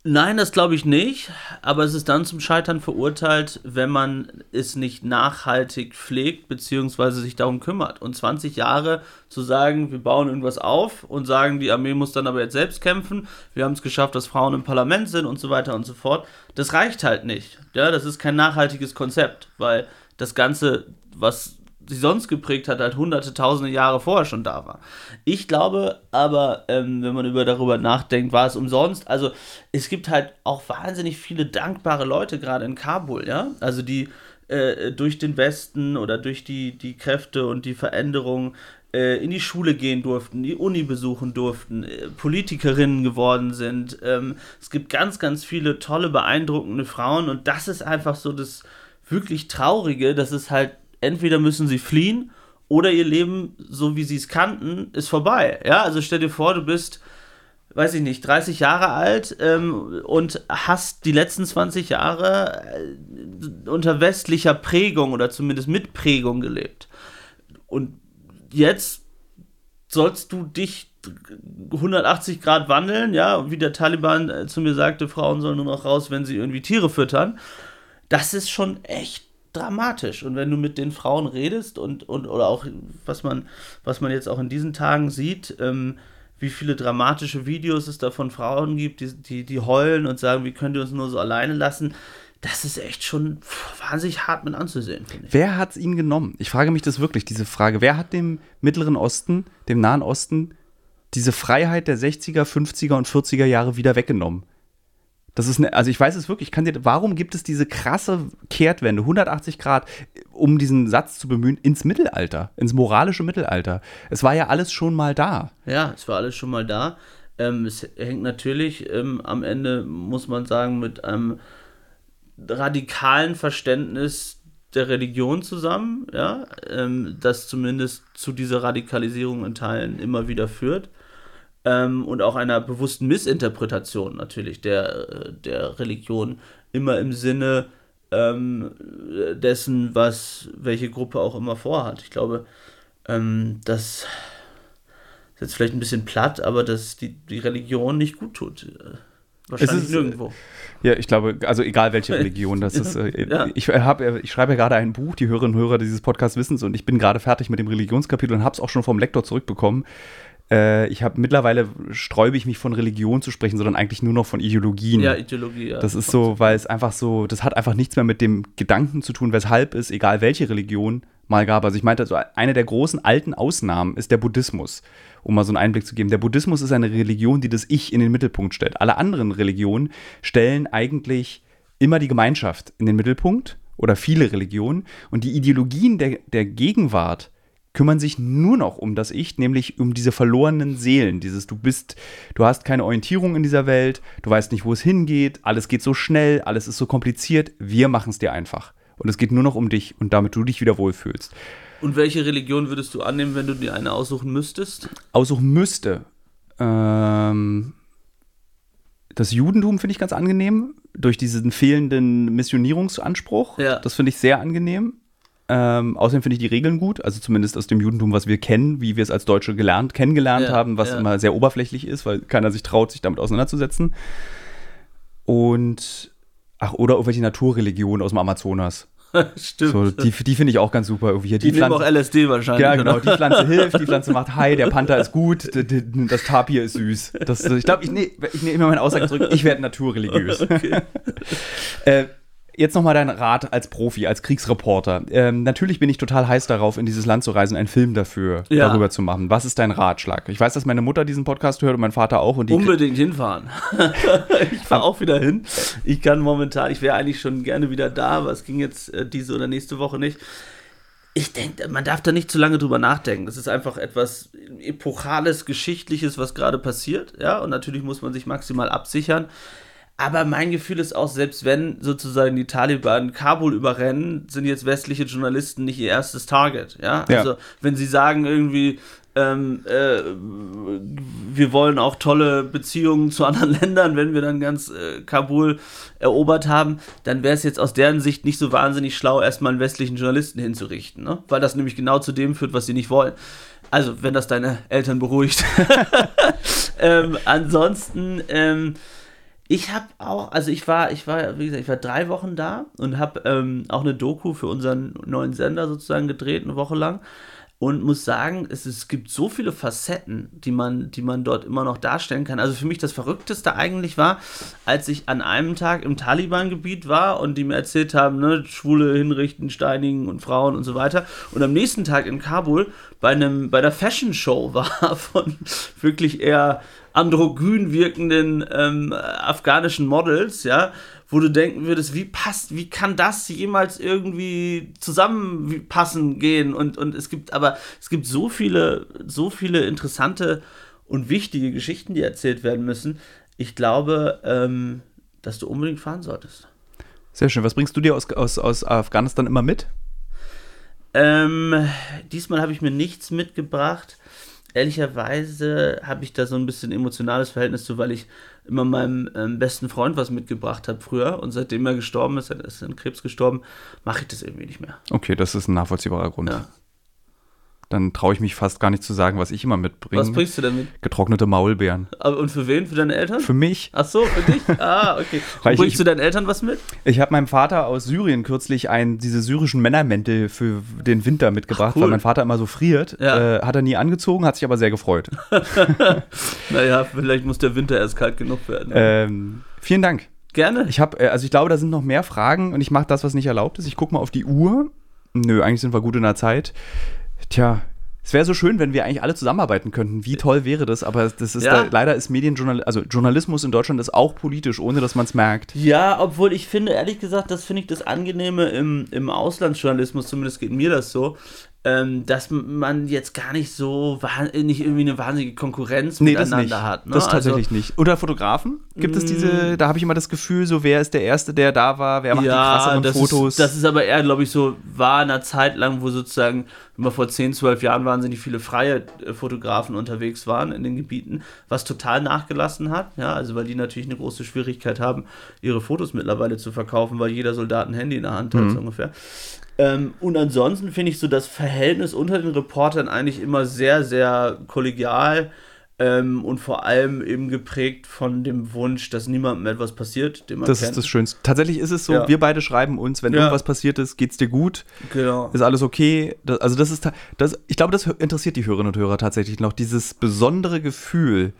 Nein, das glaube ich nicht. Aber es ist dann zum Scheitern verurteilt, wenn man es nicht nachhaltig pflegt bzw. sich darum kümmert. Und 20 Jahre zu sagen, wir bauen irgendwas auf und sagen, die Armee muss dann aber jetzt selbst kämpfen, wir haben es geschafft, dass Frauen im Parlament sind und so weiter und so fort, das reicht halt nicht. Ja, das ist kein nachhaltiges Konzept, weil das Ganze, was sie sonst geprägt hat, halt hunderte, tausende Jahre vorher schon da war. Ich glaube aber, ähm, wenn man über darüber nachdenkt, war es umsonst. Also es gibt halt auch wahnsinnig viele dankbare Leute gerade in Kabul, ja. Also die äh, durch den Westen oder durch die, die Kräfte und die Veränderungen äh, in die Schule gehen durften, die Uni besuchen durften, äh, Politikerinnen geworden sind. Ähm, es gibt ganz, ganz viele tolle, beeindruckende Frauen und das ist einfach so das wirklich Traurige, dass es halt entweder müssen sie fliehen oder ihr Leben, so wie sie es kannten, ist vorbei. Ja, also stell dir vor, du bist, weiß ich nicht, 30 Jahre alt ähm, und hast die letzten 20 Jahre äh, unter westlicher Prägung oder zumindest mit Prägung gelebt. Und jetzt sollst du dich 180 Grad wandeln, ja, wie der Taliban äh, zu mir sagte, Frauen sollen nur noch raus, wenn sie irgendwie Tiere füttern. Das ist schon echt dramatisch. Und wenn du mit den Frauen redest und, und oder auch, was man, was man jetzt auch in diesen Tagen sieht, ähm, wie viele dramatische Videos es da von Frauen gibt, die, die, die heulen und sagen, wie könnt ihr uns nur so alleine lassen, das ist echt schon wahnsinnig hart mit anzusehen, ich. Wer hat es ihnen genommen? Ich frage mich das wirklich, diese Frage. Wer hat dem Mittleren Osten, dem Nahen Osten, diese Freiheit der 60er, 50er und 40er Jahre wieder weggenommen? Das ist eine, also ich weiß es wirklich, kann dir, warum gibt es diese krasse Kehrtwende, 180 Grad, um diesen Satz zu bemühen, ins Mittelalter, ins moralische Mittelalter? Es war ja alles schon mal da. Ja, es war alles schon mal da. Ähm, es hängt natürlich ähm, am Ende, muss man sagen, mit einem radikalen Verständnis der Religion zusammen, ja, ähm, das zumindest zu dieser Radikalisierung in Teilen immer wieder führt ähm, und auch einer bewussten Missinterpretation natürlich der, äh, der Religion immer im Sinne ähm, dessen, was welche Gruppe auch immer vorhat. Ich glaube, ähm, das ist jetzt vielleicht ein bisschen platt, aber dass die, die Religion nicht gut tut. Äh, wahrscheinlich ist, nirgendwo. Ja, ich glaube, also egal welche Religion das ist. Äh, ja. Ich, hab, ich schreibe ja gerade ein Buch, die Hörerinnen und Hörer dieses Podcasts wissen es, und ich bin gerade fertig mit dem Religionskapitel und habe es auch schon vom Lektor zurückbekommen. Äh, ich habe mittlerweile sträube ich mich von Religion zu sprechen, sondern eigentlich nur noch von Ideologien. Ja, Ideologie, ja. Das ist so, weil es einfach so, das hat einfach nichts mehr mit dem Gedanken zu tun, weshalb es, egal welche Religion, mal gab. Also ich meinte, also eine der großen alten Ausnahmen ist der Buddhismus, um mal so einen Einblick zu geben. Der Buddhismus ist eine Religion, die das Ich in den Mittelpunkt stellt. Alle anderen Religionen stellen eigentlich immer die Gemeinschaft in den Mittelpunkt oder viele Religionen und die Ideologien der, der Gegenwart kümmern sich nur noch um das Ich, nämlich um diese verlorenen Seelen. Dieses, du bist, du hast keine Orientierung in dieser Welt, du weißt nicht, wo es hingeht, alles geht so schnell, alles ist so kompliziert, wir machen es dir einfach. Und es geht nur noch um dich und damit du dich wieder wohlfühlst. Und welche Religion würdest du annehmen, wenn du dir eine aussuchen müsstest? Aussuchen müsste. Ähm, das Judentum finde ich ganz angenehm, durch diesen fehlenden Missionierungsanspruch. Ja. Das finde ich sehr angenehm. Ähm, außerdem finde ich die Regeln gut, also zumindest aus dem Judentum, was wir kennen, wie wir es als Deutsche gelernt, kennengelernt ja, haben, was ja. immer sehr oberflächlich ist, weil keiner sich traut, sich damit auseinanderzusetzen. Und, ach, oder irgendwelche Naturreligionen aus dem Amazonas. Stimmt. So, die die finde ich auch ganz super. Irgendwie. Die, die Pflanze, auch LSD wahrscheinlich. Ja, genau. Die Pflanze hilft, die Pflanze macht High, der Panther ist gut, das Tapir ist süß. Das, ich glaube, ich nehme ich nehm immer meine Aussage zurück, ich werde naturreligiös. Okay. äh, jetzt nochmal dein Rat als Profi, als Kriegsreporter. Ähm, natürlich bin ich total heiß darauf, in dieses Land zu reisen, einen Film dafür ja. darüber zu machen. Was ist dein Ratschlag? Ich weiß, dass meine Mutter diesen Podcast hört und mein Vater auch. Und Unbedingt hinfahren. ich fahre auch wieder hin. Ich kann momentan, ich wäre eigentlich schon gerne wieder da, aber es ging jetzt äh, diese oder nächste Woche nicht. Ich denke, man darf da nicht zu lange drüber nachdenken. Das ist einfach etwas Epochales, Geschichtliches, was gerade passiert. Ja, und natürlich muss man sich maximal absichern. Aber mein Gefühl ist auch, selbst wenn sozusagen die Taliban Kabul überrennen, sind jetzt westliche Journalisten nicht ihr erstes Target. Ja, also ja. wenn sie sagen irgendwie, ähm, äh, wir wollen auch tolle Beziehungen zu anderen Ländern, wenn wir dann ganz äh, Kabul erobert haben, dann wäre es jetzt aus deren Sicht nicht so wahnsinnig schlau, erstmal einen westlichen Journalisten hinzurichten, ne? weil das nämlich genau zu dem führt, was sie nicht wollen. Also, wenn das deine Eltern beruhigt. ähm, ansonsten, ähm, ich habe auch, also ich war, ich war, wie gesagt, ich war drei Wochen da und habe ähm, auch eine Doku für unseren neuen Sender sozusagen gedreht, eine Woche lang. und muss sagen, es, es gibt so viele Facetten, die man, die man dort immer noch darstellen kann. Also für mich das Verrückteste eigentlich war, als ich an einem Tag im Taliban-Gebiet war und die mir erzählt haben, ne, Schwule hinrichten, steinigen und Frauen und so weiter. Und am nächsten Tag in Kabul bei einem bei der Fashion Show war von wirklich eher androgyn wirkenden ähm, afghanischen Models, ja, wo du denken würdest, wie passt, wie kann das jemals irgendwie zusammenpassen gehen? Und, und es gibt aber, es gibt so viele, so viele interessante und wichtige Geschichten, die erzählt werden müssen. Ich glaube, ähm, dass du unbedingt fahren solltest. Sehr schön. Was bringst du dir aus, aus, aus Afghanistan immer mit? Ähm, diesmal habe ich mir nichts mitgebracht ehrlicherweise habe ich da so ein bisschen emotionales Verhältnis zu, weil ich immer meinem ähm, besten Freund was mitgebracht habe früher und seitdem er gestorben ist, er ist an Krebs gestorben, mache ich das irgendwie nicht mehr. Okay, das ist ein nachvollziehbarer Grund. Ja dann traue ich mich fast gar nicht zu sagen, was ich immer mitbringe. Was bringst du denn mit? Getrocknete Maulbeeren. Aber und für wen? Für deine Eltern? Für mich. Ach so, für dich? Ah, okay. Bringst ich, du deinen Eltern was mit? Ich habe meinem Vater aus Syrien kürzlich ein, diese syrischen Männermäntel für den Winter mitgebracht, Ach, cool. weil mein Vater immer so friert. Ja. Äh, hat er nie angezogen, hat sich aber sehr gefreut. naja, vielleicht muss der Winter erst kalt genug werden. Ähm, vielen Dank. Gerne. Ich habe, äh, also ich glaube, da sind noch mehr Fragen und ich mache das, was nicht erlaubt ist. Ich gucke mal auf die Uhr. Nö, eigentlich sind wir gut in der Zeit. Tja, es wäre so schön, wenn wir eigentlich alle zusammenarbeiten könnten. Wie toll wäre das? Aber das ist ja. da, leider ist Medienjournalismus, also Journalismus in Deutschland ist auch politisch, ohne dass man es merkt. Ja, obwohl ich finde, ehrlich gesagt, das finde ich das Angenehme im, im Auslandsjournalismus, zumindest geht mir das so, ähm, dass man jetzt gar nicht so nicht irgendwie eine wahnsinnige Konkurrenz nee, miteinander das hat. Ne? Das tatsächlich also, nicht. Oder Fotografen? Gibt es diese, mm. da habe ich immer das Gefühl, so wer ist der Erste, der da war, wer macht ja, die krasseren das Fotos. Ist, das ist aber eher, glaube ich, so, war in einer Zeit lang, wo sozusagen immer vor 10, 12 Jahren wahnsinnig viele freie äh, Fotografen unterwegs waren in den Gebieten, was total nachgelassen hat, ja, also weil die natürlich eine große Schwierigkeit haben, ihre Fotos mittlerweile zu verkaufen, weil jeder Soldat ein Handy in der Hand hat, mhm. so ungefähr. Ähm, und ansonsten finde ich so das Verhältnis unter den Reportern eigentlich immer sehr, sehr kollegial ähm, und vor allem eben geprägt von dem Wunsch, dass niemandem etwas passiert, dem man Das kennt. ist das Schönste. Tatsächlich ist es so, ja. wir beide schreiben uns, wenn ja. irgendwas passiert ist, geht's dir gut? Genau. Ist alles okay? Das, also das ist, das, ich glaube, das interessiert die Hörerinnen und Hörer tatsächlich noch, dieses besondere Gefühl,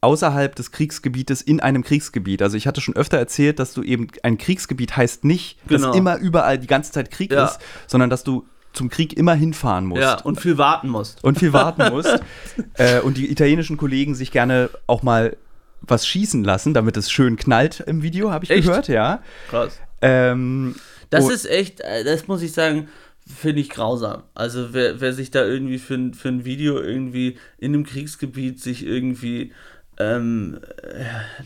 außerhalb des Kriegsgebietes in einem Kriegsgebiet. Also ich hatte schon öfter erzählt, dass du eben ein Kriegsgebiet heißt nicht, genau. dass immer überall die ganze Zeit Krieg ja. ist, sondern dass du zum Krieg immer hinfahren musst. Ja, und viel warten musst. Und viel warten musst. äh, und die italienischen Kollegen sich gerne auch mal was schießen lassen, damit es schön knallt im Video, habe ich echt? gehört, ja. Krass. Ähm, das ist echt, äh, das muss ich sagen, finde ich grausam. Also wer, wer sich da irgendwie für, für ein Video irgendwie in einem Kriegsgebiet sich irgendwie ähm,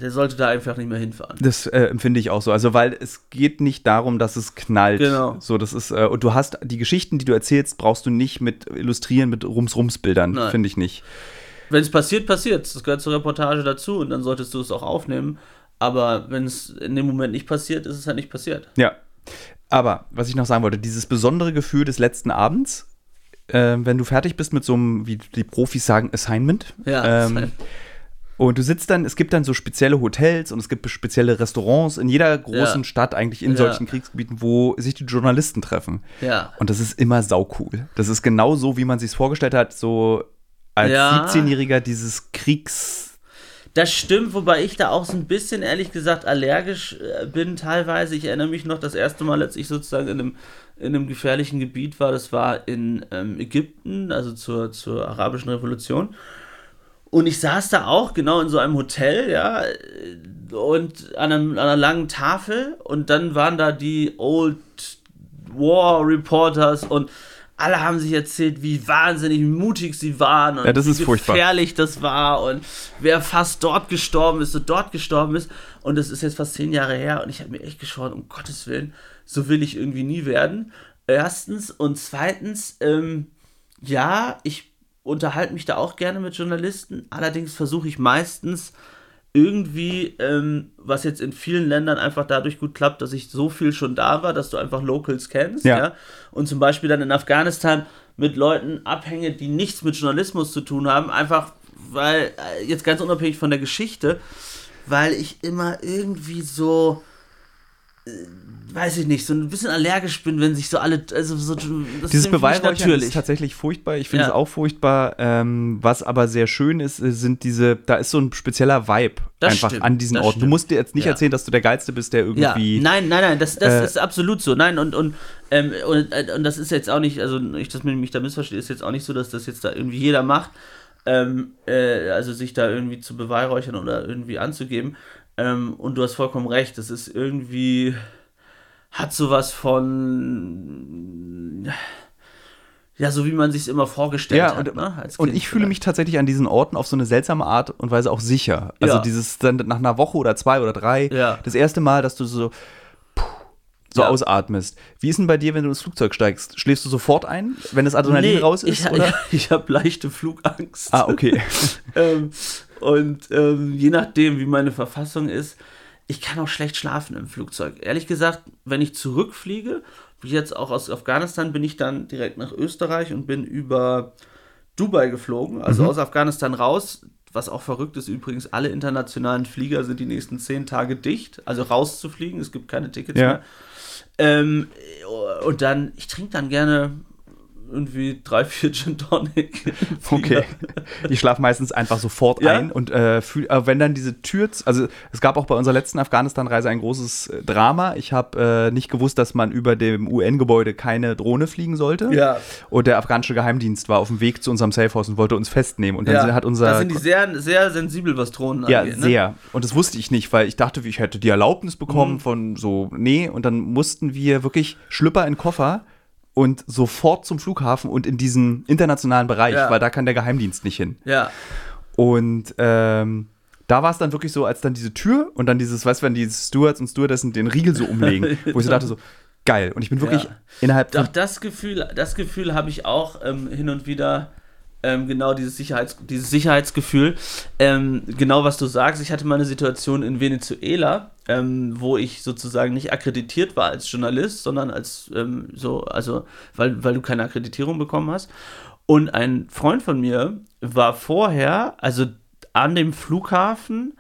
der sollte da einfach nicht mehr hinfahren. Das äh, empfinde ich auch so. Also, weil es geht nicht darum, dass es knallt. Genau. So, das ist, äh, und du hast die Geschichten, die du erzählst, brauchst du nicht mit illustrieren, mit Rums-Rums-Bildern, finde ich nicht. Wenn es passiert, passiert Das gehört zur Reportage dazu und dann solltest du es auch aufnehmen. Aber wenn es in dem Moment nicht passiert, ist es halt nicht passiert. Ja. Aber, was ich noch sagen wollte, dieses besondere Gefühl des letzten Abends, äh, wenn du fertig bist mit so einem, wie die Profis sagen, Assignment. Ja, ähm, Assignment und du sitzt dann, es gibt dann so spezielle Hotels und es gibt spezielle Restaurants in jeder großen ja. Stadt, eigentlich in ja. solchen Kriegsgebieten, wo sich die Journalisten treffen. Ja. Und das ist immer saucool. Das ist genau so, wie man sich vorgestellt hat, so als ja. 17-Jähriger dieses Kriegs. Das stimmt, wobei ich da auch so ein bisschen, ehrlich gesagt, allergisch äh, bin teilweise. Ich erinnere mich noch das erste Mal, als ich sozusagen in einem, in einem gefährlichen Gebiet war, das war in ähm, Ägypten, also zur, zur arabischen Revolution. Und ich saß da auch genau in so einem Hotel, ja, und an, einem, an einer langen Tafel und dann waren da die Old War Reporters und alle haben sich erzählt, wie wahnsinnig mutig sie waren und ja, wie gefährlich furchtbar. das war und wer fast dort gestorben ist und dort gestorben ist. Und das ist jetzt fast zehn Jahre her und ich habe mir echt geschaut, um Gottes Willen, so will ich irgendwie nie werden. Erstens und zweitens, ähm, ja, ich unterhalte mich da auch gerne mit Journalisten. Allerdings versuche ich meistens irgendwie, ähm, was jetzt in vielen Ländern einfach dadurch gut klappt, dass ich so viel schon da war, dass du einfach Locals kennst. Ja. ja? Und zum Beispiel dann in Afghanistan mit Leuten abhänge, die nichts mit Journalismus zu tun haben, einfach weil, äh, jetzt ganz unabhängig von der Geschichte, weil ich immer irgendwie so weiß ich nicht, so ein bisschen allergisch bin, wenn sich so alle, also so, das Dieses ist ist tatsächlich furchtbar. Ich finde Ja. es auch furchtbar. Ähm, was aber sehr schön ist, äh, sind diese, da ist so ein spezieller Vibe Das einfach stimmt, an diesen Orten. Du stimmt. musst dir jetzt nicht Ja. erzählen, dass du der Geilste bist, der Ja, irgendwie. nein, nein, nein, das, das äh, ist absolut so. Nein, und, und, ähm, und, äh, und das ist jetzt auch nicht, also nicht, dass man mich da missversteht, ist jetzt auch nicht so, dass das jetzt da irgendwie jeder macht, ähm, äh, also sich da irgendwie zu beweihräuchern oder irgendwie anzugeben. Ähm, und du hast vollkommen recht, das ist irgendwie, hat sowas von, ja, so wie man sich immer vorgestellt Ja, hat, und, ne? als und Kind ich fühle vielleicht. mich tatsächlich an diesen Orten auf so eine seltsame Art und Weise auch sicher. Also Ja. dieses dann nach einer Woche oder zwei oder drei, Ja. das erste Mal, dass du so so Ja. ausatmest. Wie ist denn bei dir, wenn du ins Flugzeug steigst? Schläfst du sofort ein, wenn das Adrenalin raus ist? Ich, oder? ich, ich habe leichte Flugangst. Ah, okay. ähm, und ähm, je nachdem, wie meine Verfassung ist, ich kann auch schlecht schlafen im Flugzeug. Ehrlich gesagt, wenn ich zurückfliege, wie jetzt auch aus Afghanistan, bin ich dann direkt nach Österreich und bin über Dubai geflogen, also aus Afghanistan raus. Was auch verrückt ist übrigens, alle internationalen Flieger sind die nächsten zehn Tage dicht, also rauszufliegen, es gibt keine Tickets Ja. mehr. Ähm, und dann, ich trinke dann gerne irgendwie drei, vier Gin Tonic. Okay. Ich schlafe meistens einfach sofort Ja? ein und äh, fühl, äh, wenn dann diese Tür, also es gab auch bei unserer letzten Afghanistan-Reise ein großes äh, Drama. Ich habe äh, nicht gewusst, dass man über dem UN-Gebäude keine Drohne fliegen sollte. Ja. Und der afghanische Geheimdienst war auf dem Weg zu unserem Safehouse und wollte uns festnehmen. Und dann Ja, hat unser da sind die sehr, sehr sensibel, was Drohnen ja, angeht. Ne? sehr. Und das wusste ich nicht, weil ich dachte, ich hätte die Erlaubnis bekommen Mhm. von so, nee. Und dann mussten wir wirklich Schlüpper in Koffer und sofort zum Flughafen und in diesen internationalen Bereich, Ja. weil da kann der Geheimdienst nicht hin. Ja, Und ähm, da war es dann wirklich so, als dann diese Tür und dann dieses, weißt du, wenn die Stewards und Stewardessen den Riegel so umlegen, wo ich so dachte so, geil. Und ich bin wirklich Ja. innerhalb doch das Gefühl, das Gefühl habe ich auch ähm, hin und wieder. Ähm, genau dieses, Sicherheits, dieses Sicherheitsgefühl. Ähm, genau was du sagst. Ich hatte mal eine Situation in Venezuela, ähm, wo ich sozusagen nicht akkreditiert war als Journalist, sondern als ähm, so, also weil, weil du keine Akkreditierung bekommen hast. Und ein Freund von mir war vorher, also an dem Flughafen,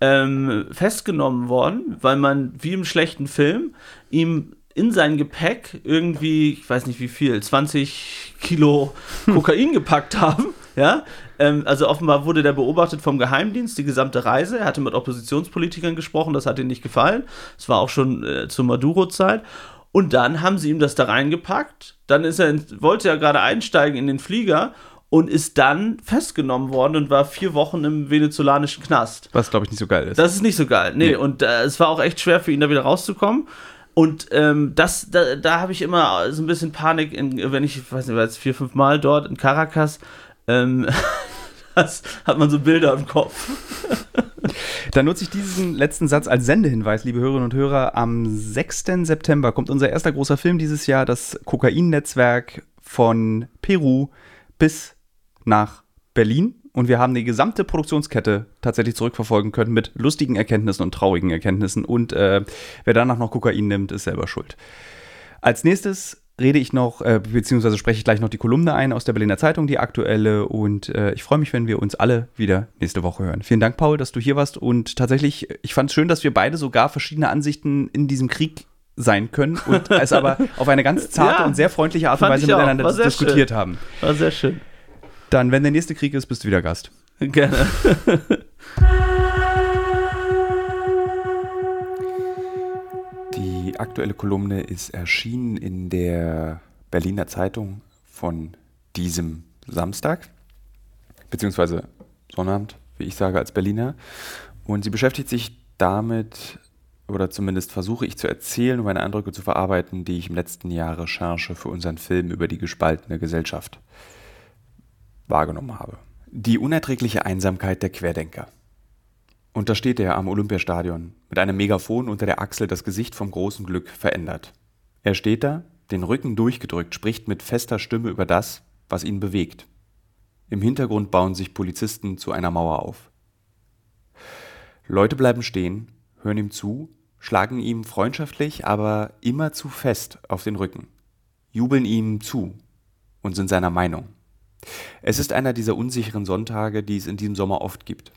ähm, festgenommen worden, weil man wie im schlechten Film ihm in sein Gepäck irgendwie, ich weiß nicht wie viel, 20 Kilo Kokain gepackt haben. Ja, ähm, also offenbar wurde der beobachtet vom Geheimdienst die gesamte Reise. Er hatte mit Oppositionspolitikern gesprochen, das hat ihm nicht gefallen. Es war auch schon äh, zur Maduro-Zeit. Und dann haben sie ihm das da reingepackt. Dann ist er, in, wollte er gerade einsteigen in den Flieger und ist dann festgenommen worden und war vier Wochen im venezolanischen Knast. was glaube ich nicht so geil ist. Das ist nicht so geil. Nee, Nee. und äh, es war auch echt schwer für ihn, da wieder rauszukommen. Und ähm, das, da, da habe ich immer so ein bisschen Panik, in, wenn ich, ich weiß nicht, war jetzt vier, fünf Mal dort in Caracas, ähm, das hat man so Bilder im Kopf. Dann nutze ich diesen letzten Satz als Sendehinweis, liebe Hörerinnen und Hörer. Am 6. September kommt unser erster großer Film dieses Jahr, das Kokain-Netzwerk von Peru bis nach Berlin. Und wir haben die gesamte Produktionskette tatsächlich zurückverfolgen können mit lustigen Erkenntnissen und traurigen Erkenntnissen. Und äh, wer danach noch Kokain nimmt, ist selber schuld. Als nächstes rede ich noch, äh, beziehungsweise spreche ich gleich noch die Kolumne ein aus der Berliner Zeitung, die aktuelle. Und äh, ich freue mich, wenn wir uns alle wieder nächste Woche hören. Vielen Dank, Paul, dass du hier warst. Und tatsächlich, ich fand es schön, dass wir beide sogar verschiedene Ansichten in diesem Krieg sein können und es aber auf eine ganz zarte Ja, und sehr freundliche Art und Weise miteinander diskutiert schön. haben. War sehr schön. Dann, wenn der nächste Krieg ist, bist du wieder Gast. Gerne. Die aktuelle Kolumne ist erschienen in der Berliner Zeitung von diesem Samstag, beziehungsweise Sonnabend, wie ich sage als Berliner. Und sie beschäftigt sich damit, oder zumindest versuche ich zu erzählen, um meine Eindrücke zu verarbeiten, die ich im letzten Jahr Recherche für unseren Film über die gespaltene Gesellschaft wahrgenommen habe. Die unerträgliche Einsamkeit der Querdenker. Und da steht er am Olympiastadion mit einem Megafon unter der Achsel, das Gesicht vom großen Glück verändert. Er steht da, den Rücken durchgedrückt, spricht mit fester Stimme über das, was ihn bewegt. Im Hintergrund bauen sich Polizisten zu einer Mauer auf. Leute bleiben stehen, hören ihm zu, schlagen ihm freundschaftlich, aber immer zu fest auf den Rücken, jubeln ihm zu und sind seiner Meinung. Es ist einer dieser unsicheren Sonntage, die es in diesem Sommer oft gibt.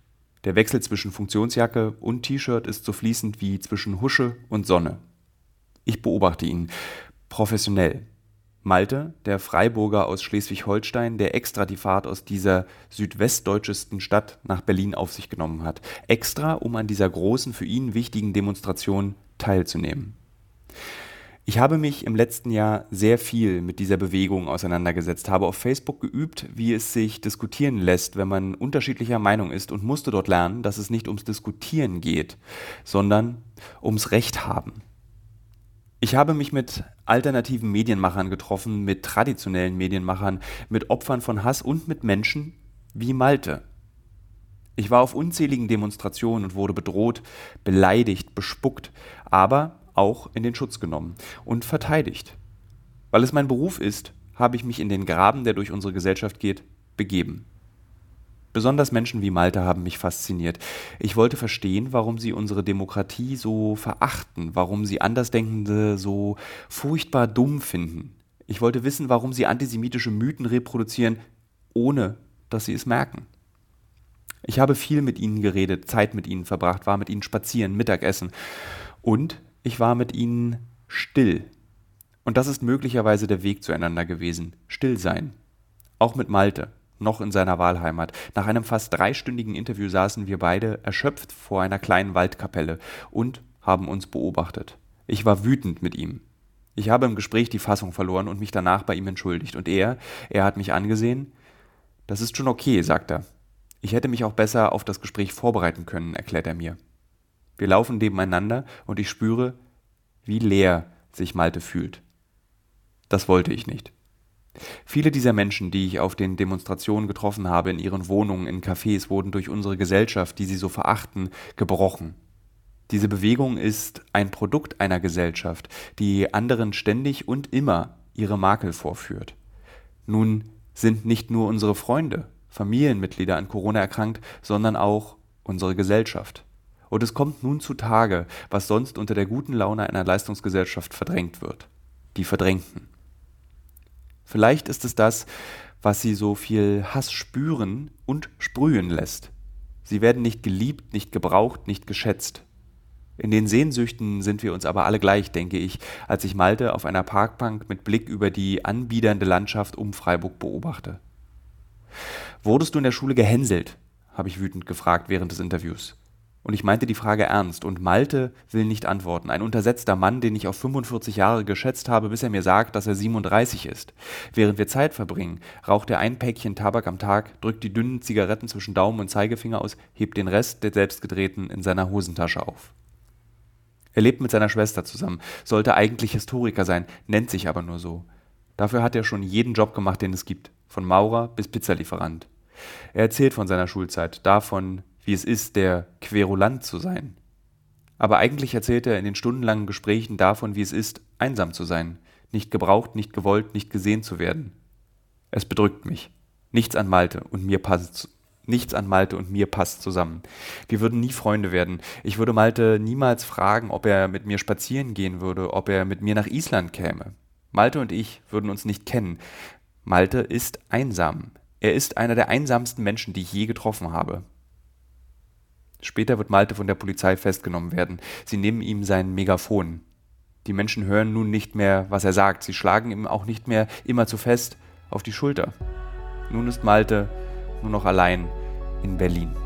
Der Wechsel zwischen Funktionsjacke und T-Shirt ist so fließend wie zwischen Husche und Sonne. Ich beobachte ihn professionell. Malte, der Freiburger aus Schleswig-Holstein, der extra die Fahrt aus dieser südwestdeutschesten Stadt nach Berlin auf sich genommen hat. Extra, um an dieser großen, für ihn wichtigen Demonstration teilzunehmen. Ich habe mich im letzten Jahr sehr viel mit dieser Bewegung auseinandergesetzt, habe auf Facebook geübt, wie es sich diskutieren lässt, wenn man unterschiedlicher Meinung ist und musste dort lernen, dass es nicht ums Diskutieren geht, sondern ums Recht haben. Ich habe mich mit alternativen Medienmachern getroffen, mit traditionellen Medienmachern, mit Opfern von Hass und mit Menschen wie Malte. Ich war auf unzähligen Demonstrationen und wurde bedroht, beleidigt, bespuckt, aber auch in den Schutz genommen und verteidigt. Weil es mein Beruf ist, habe ich mich in den Graben, der durch unsere Gesellschaft geht, begeben. Besonders Menschen wie Malte haben mich fasziniert. Ich wollte verstehen, warum sie unsere Demokratie so verachten, warum sie Andersdenkende so furchtbar dumm finden. Ich wollte wissen, warum sie antisemitische Mythen reproduzieren, ohne dass sie es merken. Ich habe viel mit ihnen geredet, Zeit mit ihnen verbracht, war mit ihnen spazieren, Mittagessen und ich war mit ihnen still. Und das ist möglicherweise der Weg zueinander gewesen. Still sein. Auch mit Malte, noch in seiner Wahlheimat. Nach einem fast dreistündigen Interview saßen wir beide erschöpft vor einer kleinen Waldkapelle und haben uns beobachtet. Ich war wütend mit ihm. Ich habe im Gespräch die Fassung verloren und mich danach bei ihm entschuldigt. Und er, er hat mich angesehen. Das ist schon okay, sagt er. Ich hätte mich auch besser auf das Gespräch vorbereiten können, erklärt er mir. Wir laufen nebeneinander und ich spüre, wie leer sich Malte fühlt. Das wollte ich nicht. Viele dieser Menschen, die ich auf den Demonstrationen getroffen habe, in ihren Wohnungen, in Cafés, wurden durch unsere Gesellschaft, die sie so verachten, gebrochen. Diese Bewegung ist ein Produkt einer Gesellschaft, die anderen ständig und immer ihre Makel vorführt. Nun sind nicht nur unsere Freunde, Familienmitglieder an Corona erkrankt, sondern auch unsere Gesellschaft. Und es kommt nun zutage, was sonst unter der guten Laune einer Leistungsgesellschaft verdrängt wird. Die Verdrängten. Vielleicht ist es das, was sie so viel Hass spüren und sprühen lässt. Sie werden nicht geliebt, nicht gebraucht, nicht geschätzt. In den Sehnsüchten sind wir uns aber alle gleich, denke ich, als ich Malte auf einer Parkbank mit Blick über die anbiedernde Landschaft um Freiburg beobachte. Wurdest du in der Schule gehänselt? habe ich wütend gefragt während des Interviews. Und ich meinte die Frage ernst. Und Malte will nicht antworten. Ein untersetzter Mann, den ich auf 45 Jahre geschätzt habe, bis er mir sagt, dass er 37 ist. Während wir Zeit verbringen, raucht er ein Päckchen Tabak am Tag, drückt die dünnen Zigaretten zwischen Daumen und Zeigefinger aus, hebt den Rest der selbstgedrehten in seiner Hosentasche auf. Er lebt mit seiner Schwester zusammen, sollte eigentlich Historiker sein, nennt sich aber nur so. Dafür hat er schon jeden Job gemacht, den es gibt, von Maurer bis Pizzalieferant. Er erzählt von seiner Schulzeit, davon, wie es ist, der Querulant zu sein. Aber eigentlich erzählt er in den stundenlangen Gesprächen davon, wie es ist, einsam zu sein, nicht gebraucht, nicht gewollt, nicht gesehen zu werden. Es bedrückt mich. Nichts an Malte und mir passt nichts an Malte und mir passt zusammen. Wir würden nie Freunde werden. Ich würde Malte niemals fragen, ob er mit mir spazieren gehen würde, ob er mit mir nach Island käme. Malte und ich würden uns nicht kennen. Malte ist einsam. Er ist einer der einsamsten Menschen, die ich je getroffen habe. Später wird Malte von der Polizei festgenommen werden. Sie nehmen ihm sein Megafon. Die Menschen hören nun nicht mehr, was er sagt. Sie schlagen ihm auch nicht mehr immer zu fest auf die Schulter. Nun ist Malte nur noch allein in Berlin.